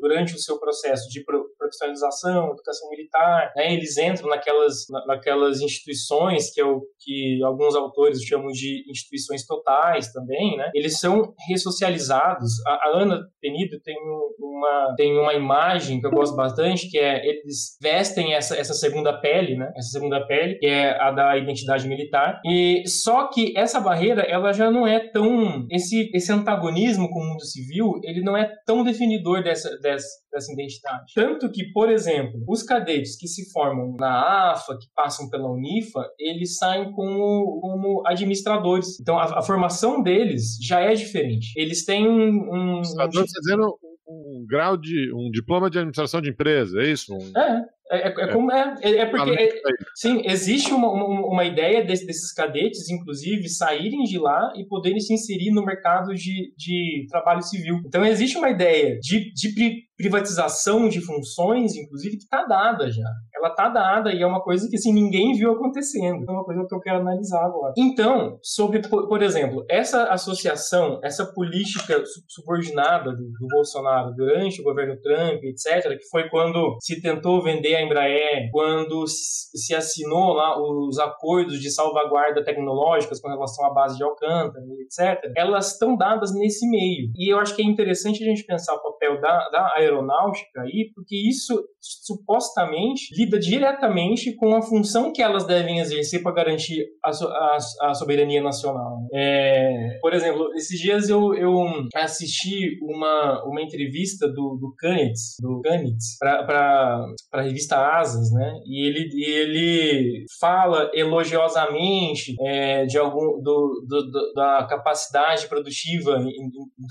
durante o seu processo de profissionalização, educação militar, né, eles entram naquelas naquelas instituições que é o que alguns autores chamam de instituições totais também, né? Eles são ressocializados. A, a Ana Penido tem uma tem uma imagem que eu gosto bastante, que é eles vestem essa, essa segunda pele, né? Essa segunda pele, que é a da identidade militar. E só que essa barreira, ela já não é tão esse esse antagonismo com o mundo civil, ele não é tão definidor dessa dessa, dessa identidade. Tanto que, por exemplo, os cadetes que se formam na AFA, que passam pela Unifa, eles saem como, como administradores. Então, a, a formação deles já é diferente. Eles têm um... um, dizendo um grau de um diploma de administração de empresa, é isso? Um... É, é, é, é, como é, é, é porque é, sim existe uma, uma, uma ideia desse, desses cadetes, inclusive, saírem de lá e poderem se inserir no mercado de, de trabalho civil. Então existe uma ideia de, de privatização de funções, inclusive, que está dada já. Ela está dada e é uma coisa que assim, ninguém viu acontecendo. Então, é uma coisa que eu quero analisar agora. Então, sobre, por, exemplo, essa associação, essa política subordinada do, do, Bolsonaro durante o governo Trump, etc., que foi quando se tentou vender a Embraer, quando se assinou lá os acordos de salvaguarda tecnológicas com relação à base de Alcântara, etc., elas estão dadas nesse meio. E eu acho que é interessante a gente pensar o papel da, da aeronáutica aí, porque isso supostamente lida diretamente com a função que elas devem exercer para garantir a, a, a, soberania nacional. É, por exemplo, esses dias eu, eu assisti uma, uma entrevista do, do Kanitz, do Kanitz para a revista Asas, né? E ele, ele fala elogiosamente é, de algum do, do, do, da capacidade produtiva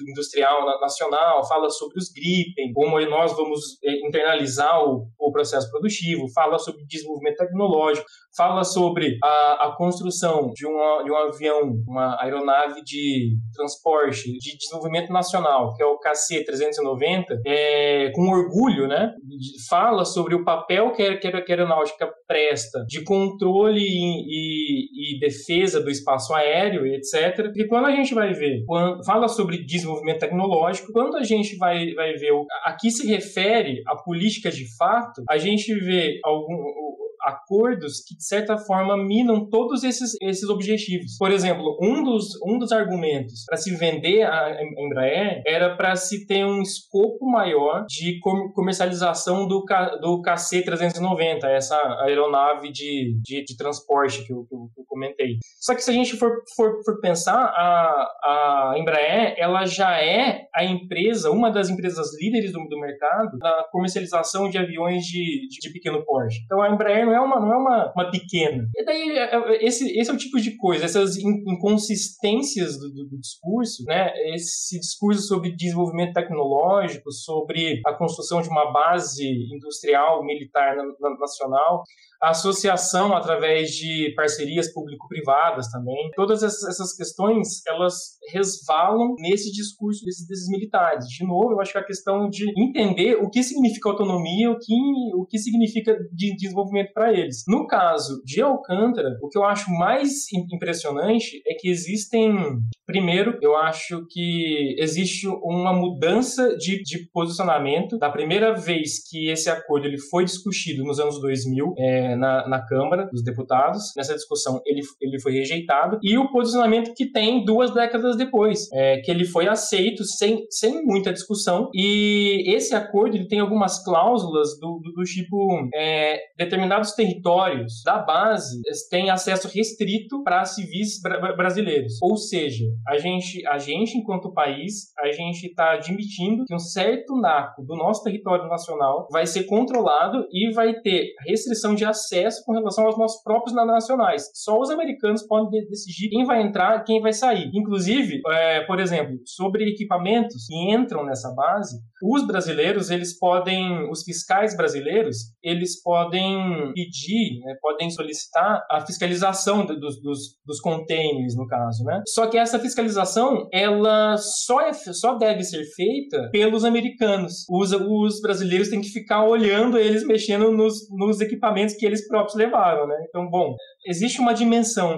industrial nacional, fala sobre os Gripen, como nós vamos é, internalizar o, o processo produtivo, fala sobre desenvolvimento tecnológico, fala sobre a, a construção de, uma, de um avião, uma aeronave de transporte de desenvolvimento nacional, que é o KC-390, é, com orgulho, né? Fala sobre o papel que a, que a aeronáutica presta de controle e, e, e, defesa do espaço aéreo, etc. E quando a gente vai ver, quando, fala sobre desenvolvimento tecnológico, quando a gente vai, vai ver o, a que se refere a política de fato, a gente vê algum acordos que, de certa forma, minam todos esses, esses objetivos. Por exemplo, um dos, um dos argumentos para se vender a Embraer era para se ter um escopo maior de comercialização do, do KC-390, essa aeronave de, de, de transporte que eu, que eu, comentei. Só que se a gente for, for, for pensar, a, a Embraer ela já é a empresa, uma das empresas líderes do, do mercado na comercialização de aviões de, de, de pequeno porte. Então a Embraer não é uma, não é uma, uma pequena. E daí, é, é, esse, esse é o tipo de coisa, essas inconsistências do, do, do discurso, né? Esse discurso sobre desenvolvimento tecnológico, sobre a construção de uma base industrial, militar nacional, a associação através de parcerias público-privadas também. Todas essas questões, elas resvalam nesse discurso desses, militares. De novo, eu acho que a questão de entender o que significa autonomia, o que, o que significa de desenvolvimento para eles. No caso de Alcântara, o que eu acho mais impressionante é que existem, primeiro, eu acho que existe uma mudança de, de posicionamento. Da primeira vez que esse acordo ele foi discutido nos anos 2000, é, na, na Câmara dos Deputados. Nessa discussão, ele, ele foi rejeitado. E o posicionamento que tem duas décadas depois, é, que ele foi aceito sem, sem muita discussão. E esse acordo ele tem algumas cláusulas do, do, do tipo: é, determinados territórios da base têm acesso restrito para civis bra brasileiros. Ou seja, a gente, a gente, enquanto país, a gente está admitindo que um certo naco do nosso território nacional vai ser controlado e vai ter restrição de acesso acesso com relação aos nossos próprios nacionais. Só os americanos podem decidir quem vai entrar e quem vai sair. Inclusive, é, por exemplo, sobre equipamentos que entram nessa base, os brasileiros, eles podem, os fiscais brasileiros, eles podem pedir, né, podem solicitar a fiscalização dos, dos, dos containers, no caso, né? Só que essa fiscalização, ela só, é, só deve ser feita pelos americanos. Os, os brasileiros têm que ficar olhando eles mexendo nos, nos equipamentos que eles próprios levaram, né? Então, bom, existe uma dimensão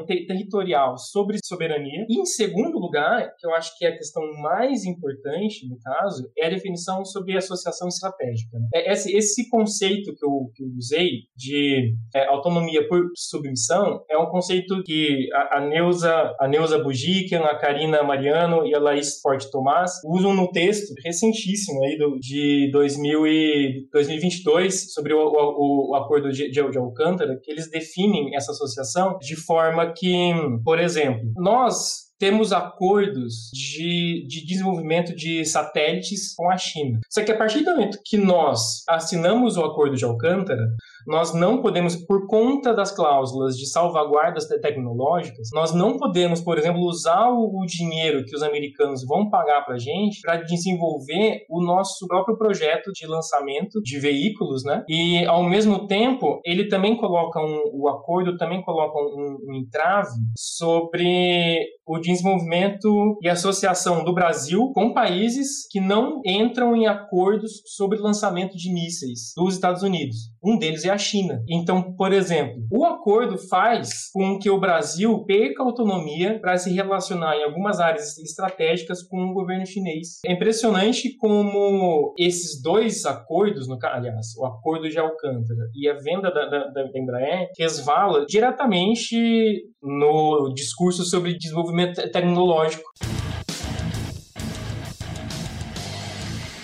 ter territorial sobre soberania. E, em segundo lugar, que eu acho que é a questão mais importante no caso, é a definição sobre associação estratégica. Né? É esse, esse conceito que eu, que eu usei de é, autonomia por submissão é um conceito que a, a Neuza, a Neuza Bujikian, a Karina Mariano e a Laís Forte Tomás usam no texto recentíssimo aí do, de 2000 e 2022 sobre o, o, o acordo de, de, de Alcântara, que eles definem essa associação, de forma que, por exemplo, nós temos acordos de, de desenvolvimento de satélites com a China. Só que a partir do momento que nós assinamos o acordo de Alcântara, nós não podemos, por conta das cláusulas de salvaguardas tecnológicas, nós não podemos, por exemplo, usar o, dinheiro que os americanos vão pagar para a gente para desenvolver o nosso próprio projeto de lançamento de veículos, né? E ao mesmo tempo, ele também coloca um, o acordo também coloca um, um entrave sobre o desenvolvimento e associação do Brasil com países que não entram em acordos sobre lançamento de mísseis dos Estados Unidos. Um deles é a China. Então, por exemplo, o acordo faz com que o Brasil perca autonomia para se relacionar em algumas áreas estratégicas com o governo chinês. É impressionante como esses dois acordos, no, aliás, o acordo de Alcântara e a venda da, da, da Embraer, resvala diretamente no discurso sobre desenvolvimento tecnológico.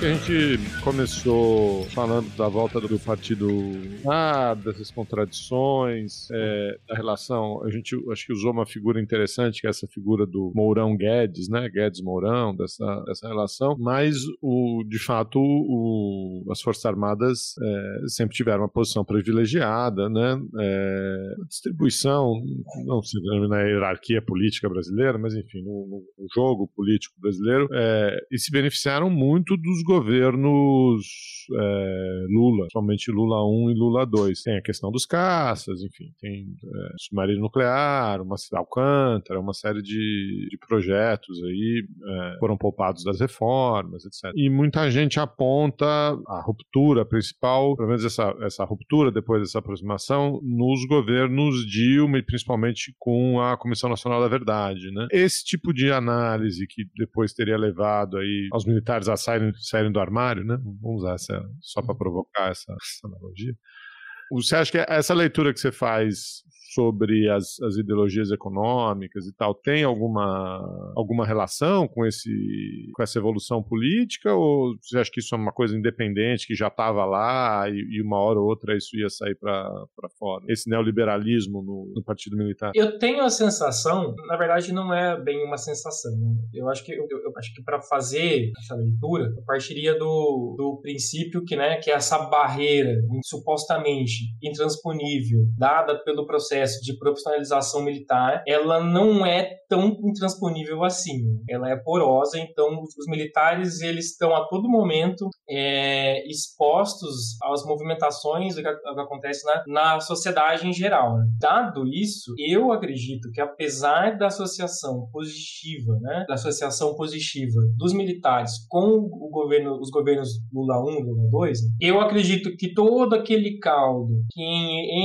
Que a gente começou falando da volta do partido ah, dessas contradições, é, da relação. A gente acho que usou uma figura interessante, que é essa figura do Mourão Guedes, né? Guedes Mourão, dessa, dessa relação. Mas, o, de fato, o, as Forças Armadas é, sempre tiveram uma posição privilegiada, né? É, distribuição, não se na hierarquia política brasileira, mas enfim, no, no jogo político brasileiro, é, e se beneficiaram muito dos dos é, Lula, somente Lula 1 e Lula 2. Tem a questão dos caças, enfim, tem é, submarino nuclear, uma Alcântara, uma série de, de projetos aí é, foram poupados das reformas, etc. E muita gente aponta a ruptura principal, pelo menos essa, essa ruptura depois dessa aproximação, nos governos Dilma e principalmente com a Comissão Nacional da Verdade, né? Esse tipo de análise que depois teria levado aí aos militares a saírem saírem do armário, né? Vamos usar essa só para provocar essa, essa analogia. Você acha que essa leitura que você faz sobre as, as ideologias econômicas e tal tem alguma, alguma relação com, esse, com essa evolução política ou você acha que isso é uma coisa independente que já estava lá e, e, uma hora ou outra isso ia sair para fora? Esse neoliberalismo no, no, Partido Militar? Eu tenho a sensação, na verdade não é bem uma sensação, né? eu acho que eu, eu acho que para fazer essa leitura eu partiria do, do princípio que, né, que essa barreira supostamente intransponível dada pelo processo processo de profissionalização militar, ela não é tão intransponível assim. Ela é porosa, então os militares eles estão a todo momento é, expostos às movimentações que, que acontece na, na sociedade em geral. Né? Dado isso, eu acredito que apesar da associação positiva, né, da associação positiva dos militares com o governo, os governos Lula 1 Lula 2, eu acredito que todo aquele caldo que,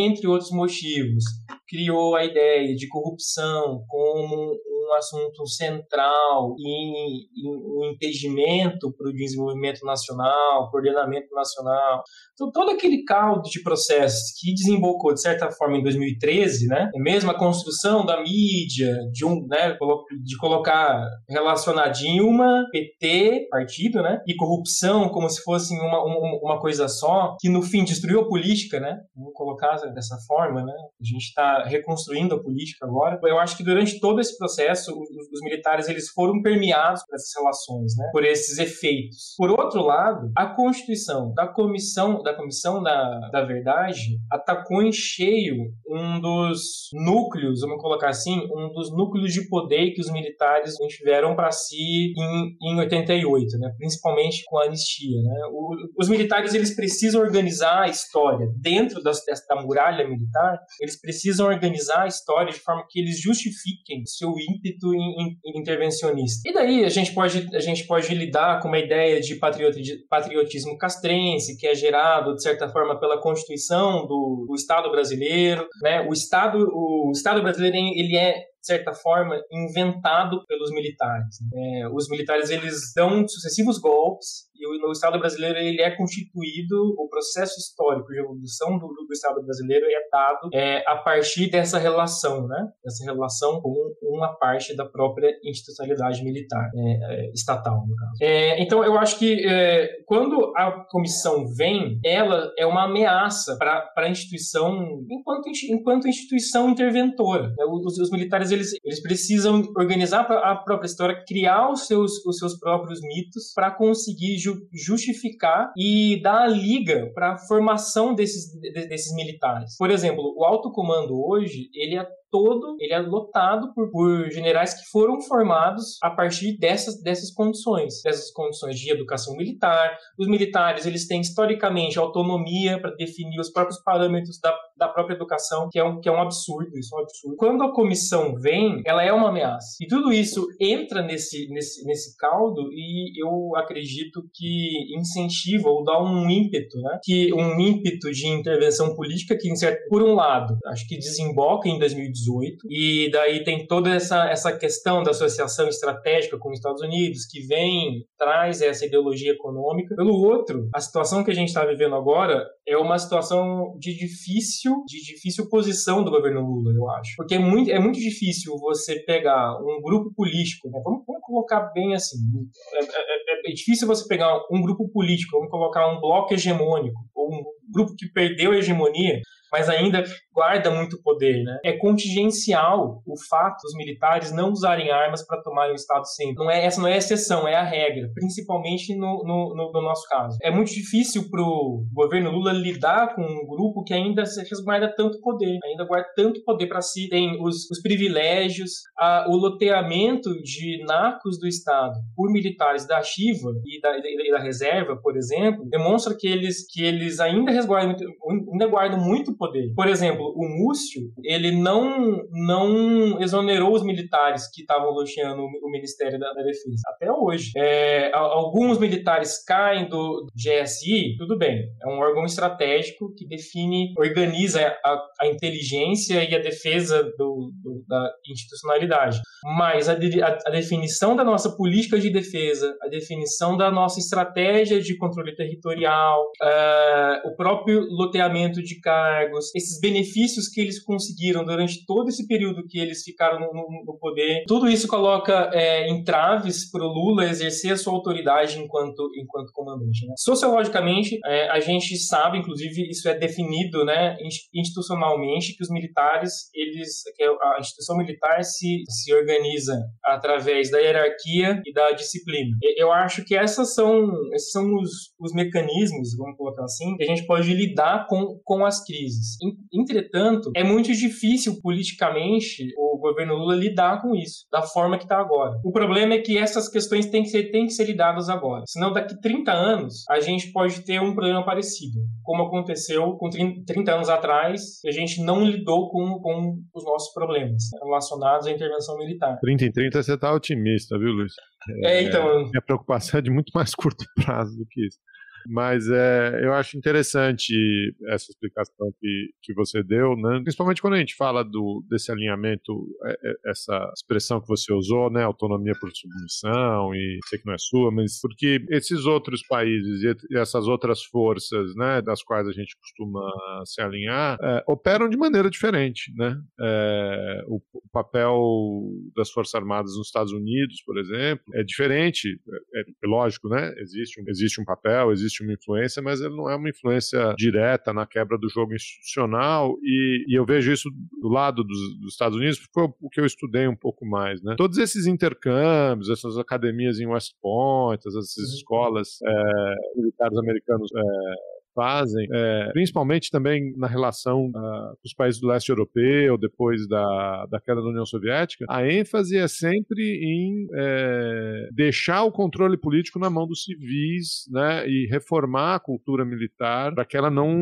entre outros motivos, criou a ideia de corrupção como um assunto central e, e um impedimento para o desenvolvimento nacional, coordenamento nacional. Então, todo aquele caldo de processos que desembocou, de certa forma, em 2013, né, mesmo a construção da mídia, de, um, né, de colocar relacionadinho uma PT, partido, né, e corrupção como se fosse uma, uma, uma coisa só, que no fim destruiu a política, né, vou colocar dessa forma, né, a gente está reconstruindo a política agora. Eu acho que durante todo esse processo, os, os militares eles foram permeados por essas relações, né? por esses efeitos. Por outro lado, a Constituição da Comissão da Comissão da, da Verdade atacou em cheio um dos núcleos, vamos colocar assim, um dos núcleos de poder que os militares tiveram para si em, em 88, né? principalmente com a anistia. Né? O, os militares eles precisam organizar a história dentro das, da muralha militar, eles precisam organizar a história de forma que eles justifiquem seu ímpeto intervencionista. E daí a gente pode, a gente pode lidar com uma ideia de patriotismo castrense, que é gerado, de certa forma, pela Constituição do, do Estado brasileiro. Né? O, Estado, o Estado brasileiro ele é certa forma, inventado pelos militares. É, os militares eles dão sucessivos golpes e no Estado brasileiro ele é constituído, o processo histórico de evolução do, do Estado brasileiro é dado é, a partir dessa relação, né? Dessa relação com uma parte da própria institucionalidade militar, é, é estatal, no caso. É, então, eu acho que é, quando a comissão vem, ela é uma ameaça para a instituição, enquanto, enquanto instituição interventora. Né? Os, os militares eles, eles precisam organizar a própria história, criar os seus, os seus próprios mitos para conseguir ju justificar e dar a liga para a formação desses, desses militares. Por exemplo, o alto comando hoje, ele é todo ele é lotado por, por generais que foram formados a partir dessas, dessas condições, dessas condições de educação militar. Os militares eles têm historicamente autonomia para definir os próprios parâmetros da, da própria educação, que é, um, que é um absurdo, isso é um absurdo. Quando a comissão vem, ela é uma ameaça. E tudo isso entra nesse, nesse, nesse caldo e eu acredito que incentiva ou dá um ímpeto, né? Que um ímpeto de intervenção política que, por um lado, acho que desemboca em 2018 2018. E daí tem toda essa, essa questão da associação estratégica com os Estados Unidos, que vem, traz essa ideologia econômica. Pelo outro, a situação que a gente está vivendo agora é uma situação de difícil, de difícil posição do governo Lula, eu acho. Porque é muito, é muito difícil você pegar um grupo político, né? vamos, vamos, colocar bem assim, é, é, é, é difícil você pegar um grupo político, vamos colocar um bloco hegemônico, ou um grupo que perdeu a hegemonia, mas ainda guarda muito poder, né? É contingencial o fato dos militares não usarem armas para tomarem o Estado sempre. Não é, essa não é a exceção, é a regra, principalmente no, no, no, no nosso caso. É muito difícil para o governo Lula lidar com um grupo que ainda guarda tanto poder, ainda guarda tanto poder para si. Tem os, os privilégios, a, o loteamento de nacos do Estado por militares da Chiva e da, e da reserva, por exemplo, demonstra que eles, que eles ainda, resguardam, ainda guardam muito poder poder. Por exemplo, o Múcio, ele não, não exonerou os militares que estavam loteando o Ministério da, da Defesa, até hoje. É, alguns militares caem do GSI, tudo bem, é um órgão estratégico que define, organiza a, a inteligência e a defesa do, do, da institucionalidade. Mas a, a, a definição da nossa política de defesa, a definição da nossa estratégia de controle territorial, uh, o próprio loteamento de cargos, cargos, esses benefícios que eles conseguiram durante todo esse período que eles ficaram no, no, poder, tudo isso coloca é, entraves para o Lula exercer a sua autoridade enquanto, enquanto comandante. Né? Sociologicamente, é, a gente sabe, inclusive, isso é definido né, institucionalmente, que os militares, eles, que a instituição militar se, se organiza através da hierarquia e da disciplina. Eu acho que essas são, esses são os, os mecanismos, vamos colocar assim, que a gente pode lidar com, com as crises. Entretanto, é muito difícil politicamente o governo Lula lidar com isso, da forma que está agora. O problema é que essas questões têm que, ser, têm que ser lidadas agora. Senão, daqui 30 anos, a gente pode ter um problema parecido, como aconteceu com 30 anos atrás, a gente não lidou com, com os nossos problemas relacionados à intervenção militar. 30 em 30 você está otimista, viu, Luiz? É, então. Minha preocupação é de muito mais curto prazo do que isso. Mas é, eu acho interessante essa explicação que, que você deu, né? principalmente quando a gente fala do, desse alinhamento, é, é, essa expressão que você usou, né? autonomia por submissão, e sei que não é sua, mas porque esses outros países e essas outras forças né, das quais a gente costuma se alinhar é, operam de maneira diferente. Né? É, o, o, papel das Forças Armadas nos Estados Unidos, por exemplo, é diferente, é, é lógico, né? existe, um, existe um papel, existe existe uma influência, mas ele não é uma influência direta na quebra do jogo institucional, e, e eu vejo isso do lado dos, dos, Estados Unidos, porque foi o que eu estudei um pouco mais. Né? Todos esses intercâmbios, essas academias em West Point, essas uhum. escolas é, militares americanos é, fazem, é, principalmente também na relação uh, os países do leste europeu, depois da, da queda da União Soviética, a ênfase é sempre em é, deixar o controle político na mão dos civis né, e reformar a cultura militar para que ela não,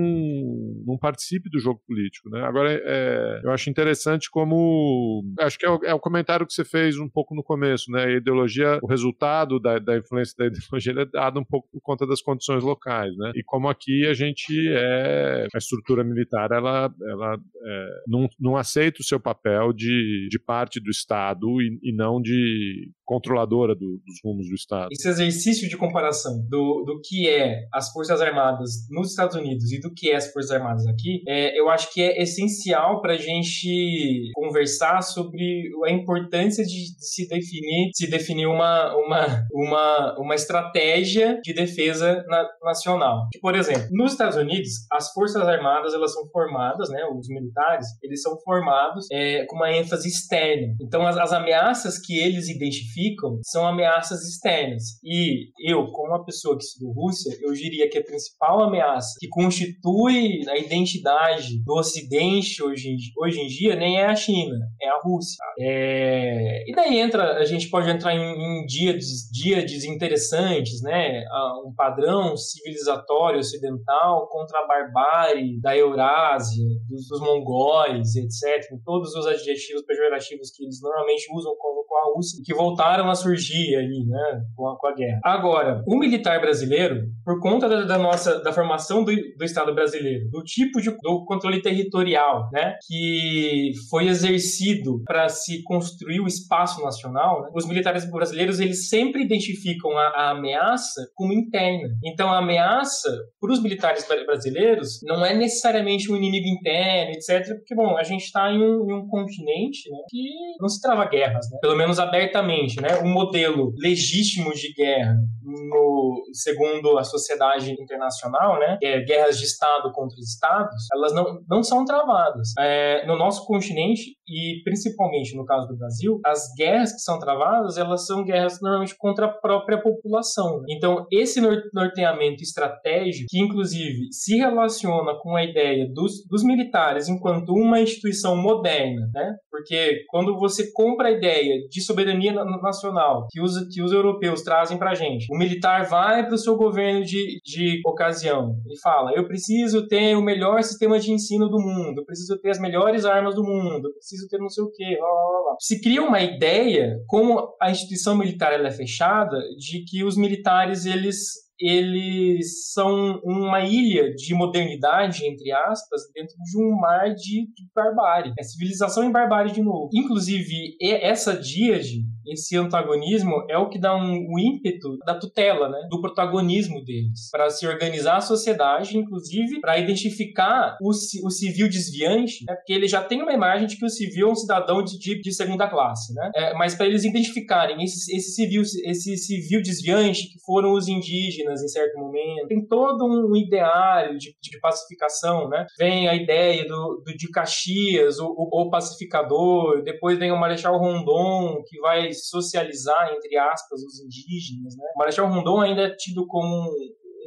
não participe do jogo político. Né? Agora, é, eu acho interessante como. Acho que é o, é o, comentário que você fez um pouco no começo, né? A ideologia, o resultado da, da influência da ideologia é dado um pouco por conta das condições locais, né? E como aqui a gente é. A estrutura militar, ela, ela é, não, não aceita o seu papel de, de parte do Estado e, e não de controladora do, dos rumos do Estado. Esse exercício de comparação do, do que é as Forças Armadas nos Estados Unidos e do que é as Forças Armadas aqui, é, eu acho que é essencial para a gente conversar sobre a importância de se definir, se definir uma, uma, uma, uma estratégia de defesa na, nacional. Por exemplo, nos Estados Unidos, as Forças Armadas elas são formadas, né, os militares, eles são formados é, com uma ênfase externa. Então, as, as ameaças que eles identificam identificam são ameaças externas. E eu, como uma pessoa que estudo Rússia, eu diria que a principal ameaça que constitui a identidade do Ocidente hoje em, hoje em dia nem é a China, é a Rússia. É... E daí entra, a gente pode entrar em, em dias, dias interessantes, né? Um padrão civilizatório ocidental contra a barbárie da Eurásia, dos, dos mongóis, etc. Todos os adjetivos pejorativos que eles normalmente usam com, a Rússia, que voltaram voltaram a surgir aí, né, com a, com a guerra. Agora, o militar brasileiro, por conta da, da nossa, da formação do, do, Estado brasileiro, do tipo de do controle territorial, né, que foi exercido para se construir o espaço nacional, né, os militares brasileiros eles sempre identificam a, a ameaça como interna. Então, a ameaça para os militares brasileiros não é necessariamente um inimigo interno, etc. Porque, bom, a gente está em, um, em um continente né, que não se trava guerras, né, pelo menos abertamente né, um modelo legítimo de guerra no, segundo a sociedade internacional, né, é guerras de Estado contra Estados, elas não, não são travadas. É, no nosso continente, e principalmente no caso do Brasil, as guerras que são travadas, elas são guerras normalmente contra a própria população. Né? Então, esse norteamento estratégico, que inclusive se relaciona com a ideia dos, dos militares enquanto uma instituição moderna, né? porque quando você compra a ideia de soberania nacional que os, que os europeus trazem para a gente, o militar vai para o seu governo de, de ocasião e fala: eu preciso ter o melhor sistema de ensino do mundo, preciso ter as melhores armas do mundo, preciso ter não sei o quê. Blá, blá, blá. Se cria uma ideia, como a instituição militar ela é fechada, de que os militares eles eles são uma ilha de modernidade, entre aspas, dentro de um mar de, de barbárie. É civilização e barbárie de novo. Inclusive, essa díade, esse antagonismo, é o que dá um, um ímpeto da tutela, né? do protagonismo deles, para se organizar a sociedade, inclusive para identificar o, o civil desviante, né? porque ele já tem uma imagem de que o civil é um cidadão de, de, de segunda classe, né? É, mas para eles identificarem esse, esse, civil, esse civil desviante, que foram os indígenas, em certo momento. Tem todo um ideário de, de pacificação, né? Vem a ideia do, do de Caxias, o, o, o, pacificador, depois vem o Marechal Rondon, que vai socializar, entre aspas, os indígenas, né? O Marechal Rondon ainda é tido como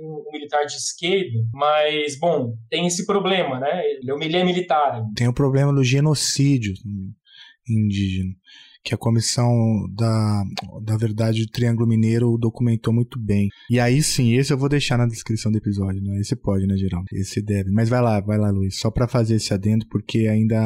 um, militar de esquerda, mas, bom, tem esse problema, né? Ele, é militar. Tem o problema do genocídio indígena que a comissão da, da verdade do Triângulo Mineiro documentou muito bem. E aí sim, esse eu vou deixar na descrição do episódio, né? Esse pode, né, Geraldo? Esse deve. Mas vai lá, vai lá, Luiz, só para fazer esse adendo, porque ainda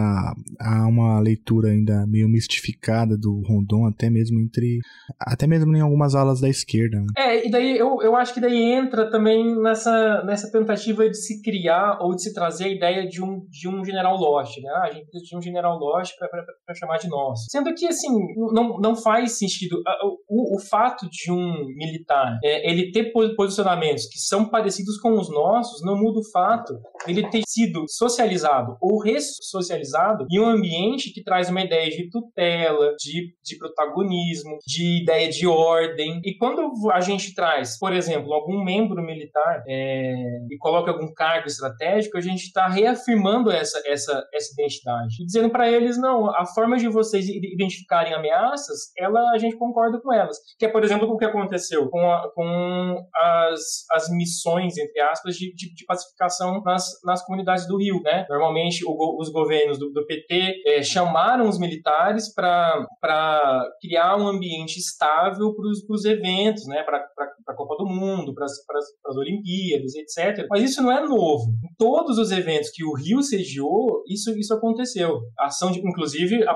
há uma leitura ainda meio mistificada do Rondon, até mesmo entre. até mesmo em algumas alas da esquerda. Né? É, e daí eu, eu acho que daí entra também nessa, nessa tentativa de se criar ou de se trazer a ideia de um, de um general Lost, né? A gente precisa de um general Lost para chamar de nosso. Sendo que, assim, assim, não, não faz sentido. O, o fato de um militar é, ele ter posicionamentos que são parecidos com os nossos não muda o fato ele ter sido socializado ou ressocializado em um ambiente que traz uma ideia de tutela, de, de protagonismo, de ideia de ordem. E quando a gente traz, por exemplo, algum membro militar é, e coloca algum cargo estratégico, a gente está reafirmando essa, essa, essa identidade. E dizendo para eles, não, a forma de vocês identificar representarem ameaças, ela a gente concorda com elas. Que é, por exemplo, o que aconteceu com, a, com as, as missões, entre aspas, de, de, de pacificação nas, nas comunidades do Rio. Né? Normalmente, o, os governos do, do PT é, chamaram os militares para criar um ambiente estável para os eventos, né? para a Copa do Mundo, para as Olimpíadas, etc. Mas isso não é novo. Em todos os eventos que o Rio sediou, isso, isso aconteceu. A ação de, inclusive, a,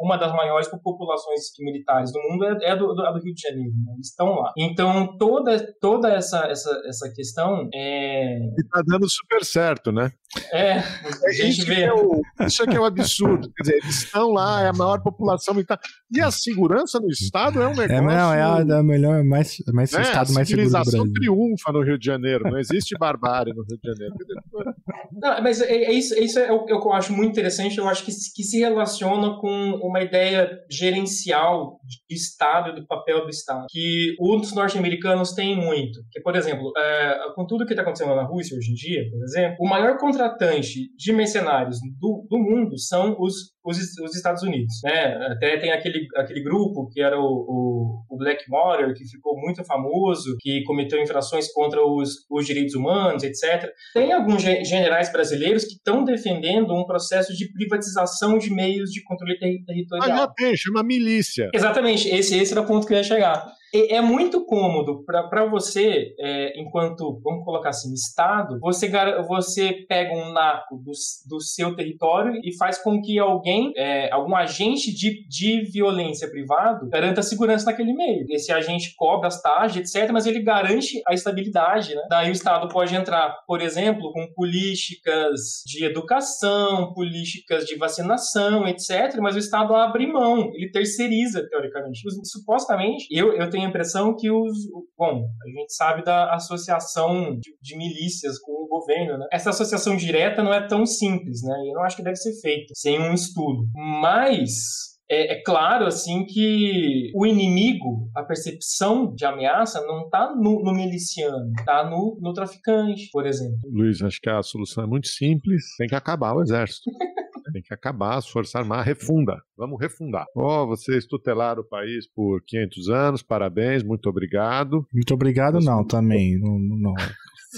uma das maiores populações militares do mundo é, é do, do, do, Rio de Janeiro. Né? Estão lá. Então, toda, toda essa, essa, essa questão é. E tá dando super certo, né? É, a gente isso vê. É o, isso aqui é um absurdo. Quer dizer, eles estão lá, é a maior população militar. E a segurança no Estado é um negócio. É, não, é a, a melhor, mais, mais né? Estado mais seguro do Brasil. A civilização triunfa no Rio de Janeiro. Não existe barbárie no Rio de Janeiro. Não, mas é, é isso, isso é o, é o, que eu acho muito interessante. Eu acho que, que se relaciona com uma ideia gerencial do Estado e do papel do Estado, que os norte-americanos têm muito. Que, por exemplo, é, com tudo que está acontecendo na Rússia hoje em dia, por exemplo, o maior contratante de mercenários do, do mundo são os os, os Estados Unidos. Né? Até tem aquele, aquele grupo que era o, o, o Blackwater, que ficou muito famoso, que cometeu infrações contra os, os direitos humanos, etc. Tem alguns generais brasileiros que estão defendendo um processo de privatização de meios de controle ter territorial. Ah, tem, chama milícia. Exatamente, esse, esse era o ponto que eu ia chegar é muito cômodo para você, é, enquanto, vamos colocar assim, Estado, você, você pega um naco do, do seu território e faz com que alguém, é, algum agente de, de violência privado, garanta segurança naquele meio. Esse agente cobra as taxas, etc., mas ele garante a estabilidade. Né? Daí o Estado pode entrar, por exemplo, com políticas de educação, políticas de vacinação, etc., mas o Estado abre mão, ele terceiriza, teoricamente. Supostamente, eu, eu tenho tenho a impressão que os. Bom, a gente sabe da associação de, de milícias com o governo, né? Essa associação direta não é tão simples, né? Eu não acho que deve ser feita sem um estudo. Mas é, é, claro assim que o inimigo, a percepção de ameaça não está no, no, miliciano, está no, no, traficante, por exemplo. Luiz, acho que a solução é muito simples, tem que acabar o exército. Tem que acabar as Forças Armadas, refunda. Vamos refundar. Ó, oh, vocês tutelaram o país por 500 anos, parabéns, muito obrigado. Muito obrigado, não, também. Não, não.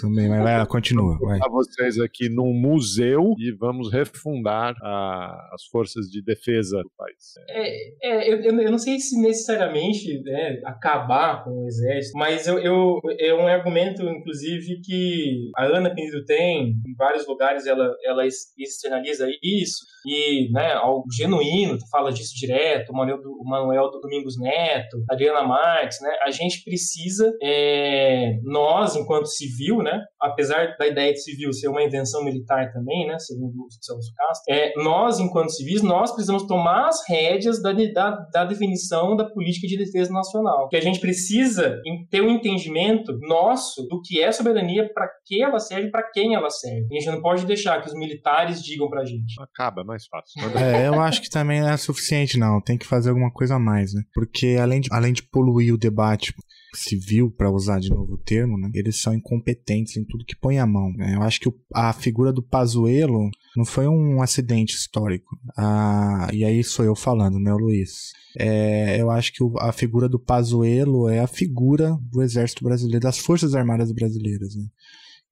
Também, mas vai, continua. Vai. vocês aqui num museu e vamos refundar a, as forças de defesa do país. É, é eu, eu, não sei se necessariamente né, acabar com o exército, mas eu, eu, é um argumento, inclusive, que a Ana Penido tem, em vários lugares ela, ela externaliza isso, e né, algo genuíno, fala disso direto, o Manuel, o Manuel Domingos Neto, a Adriana Marques, né, a gente precisa, é, nós, enquanto civil, né, apesar da ideia de civil ser uma invenção militar também, né, segundo o Celso Castro, é, nós, enquanto civis, nós precisamos tomar as rédeas da, da, da definição da política de defesa nacional, que a gente precisa ter um entendimento nosso do que é soberania, para que ela serve, para quem ela serve. A gente não pode deixar que os militares digam pra gente. Acaba, mais fácil. É, eu acho que também não é suficiente, não. Tem que fazer alguma coisa a mais, né? Porque além de, além de poluir o debate civil, para usar de novo o termo, né? Eles são incompetentes em tudo que põe a mão. Né? Eu acho que a figura do Pazuello não foi um acidente histórico. Ah, e aí sou eu falando, né, Luiz? É, eu acho que a figura do Pazuello é a figura do Exército Brasileiro, das Forças Armadas Brasileiras, né?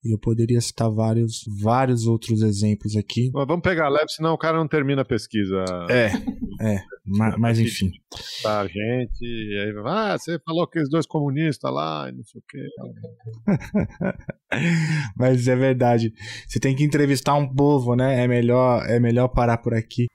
E eu poderia citar vários, vários outros exemplos aqui. Mas vamos pegar leve, senão o cara não termina a pesquisa. É, é. mas, mas enfim. Tá, gente. E aí, ah, você falou que os dois comunistas lá e não sei o quê. mas é verdade. Você tem que entrevistar um povo, né? É melhor, é melhor parar por aqui.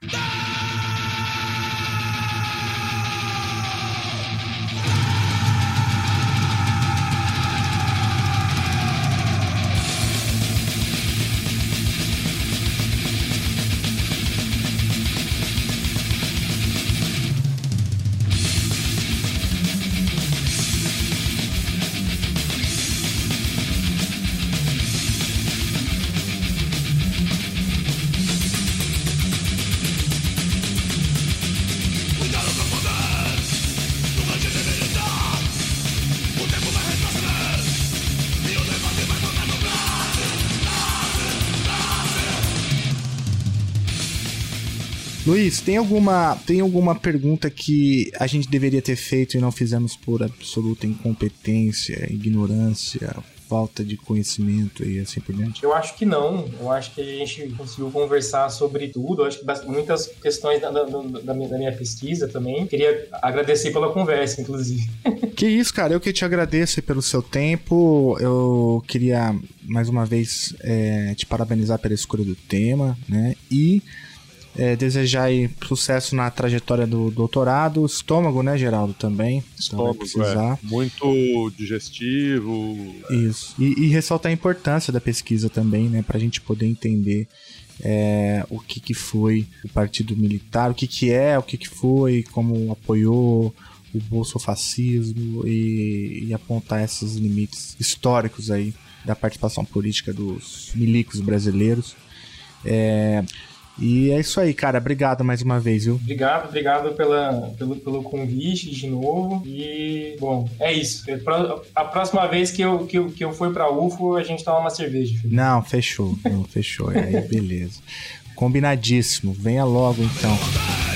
Luiz, tem alguma, tem alguma pergunta que a gente deveria ter feito e não fizemos por absoluta incompetência, ignorância, falta de conhecimento e assim por diante? Eu acho que não. Eu acho que a gente conseguiu conversar sobre tudo. Eu acho que muitas questões da, da, da, minha, da minha pesquisa também. Queria agradecer pela conversa, inclusive. Que isso, cara. Eu que te agradeço pelo seu tempo. Eu queria mais uma vez é, te parabenizar pela escolha do tema, né? E é, desejar sucesso na trajetória do doutorado, estômago, né, Geraldo, também. Estômago, então precisar. É. Muito digestivo. Isso. E, e, ressaltar a importância da pesquisa também, né, para a gente poder entender é, o que, que foi o Partido Militar, o que, que é, o que, que foi, como apoiou o bolsofascismo e, e apontar esses limites históricos aí da participação política dos milicos brasileiros. É, e é isso aí, cara. Obrigado mais uma vez, viu? Obrigado, obrigado pela, pelo, pelo convite de novo. E, bom, é isso. A próxima vez que eu, que eu, que eu for pra UFO, a gente toma uma cerveja. Filho. Não, fechou. Não, fechou. Aí, beleza. Combinadíssimo. Venha logo, então.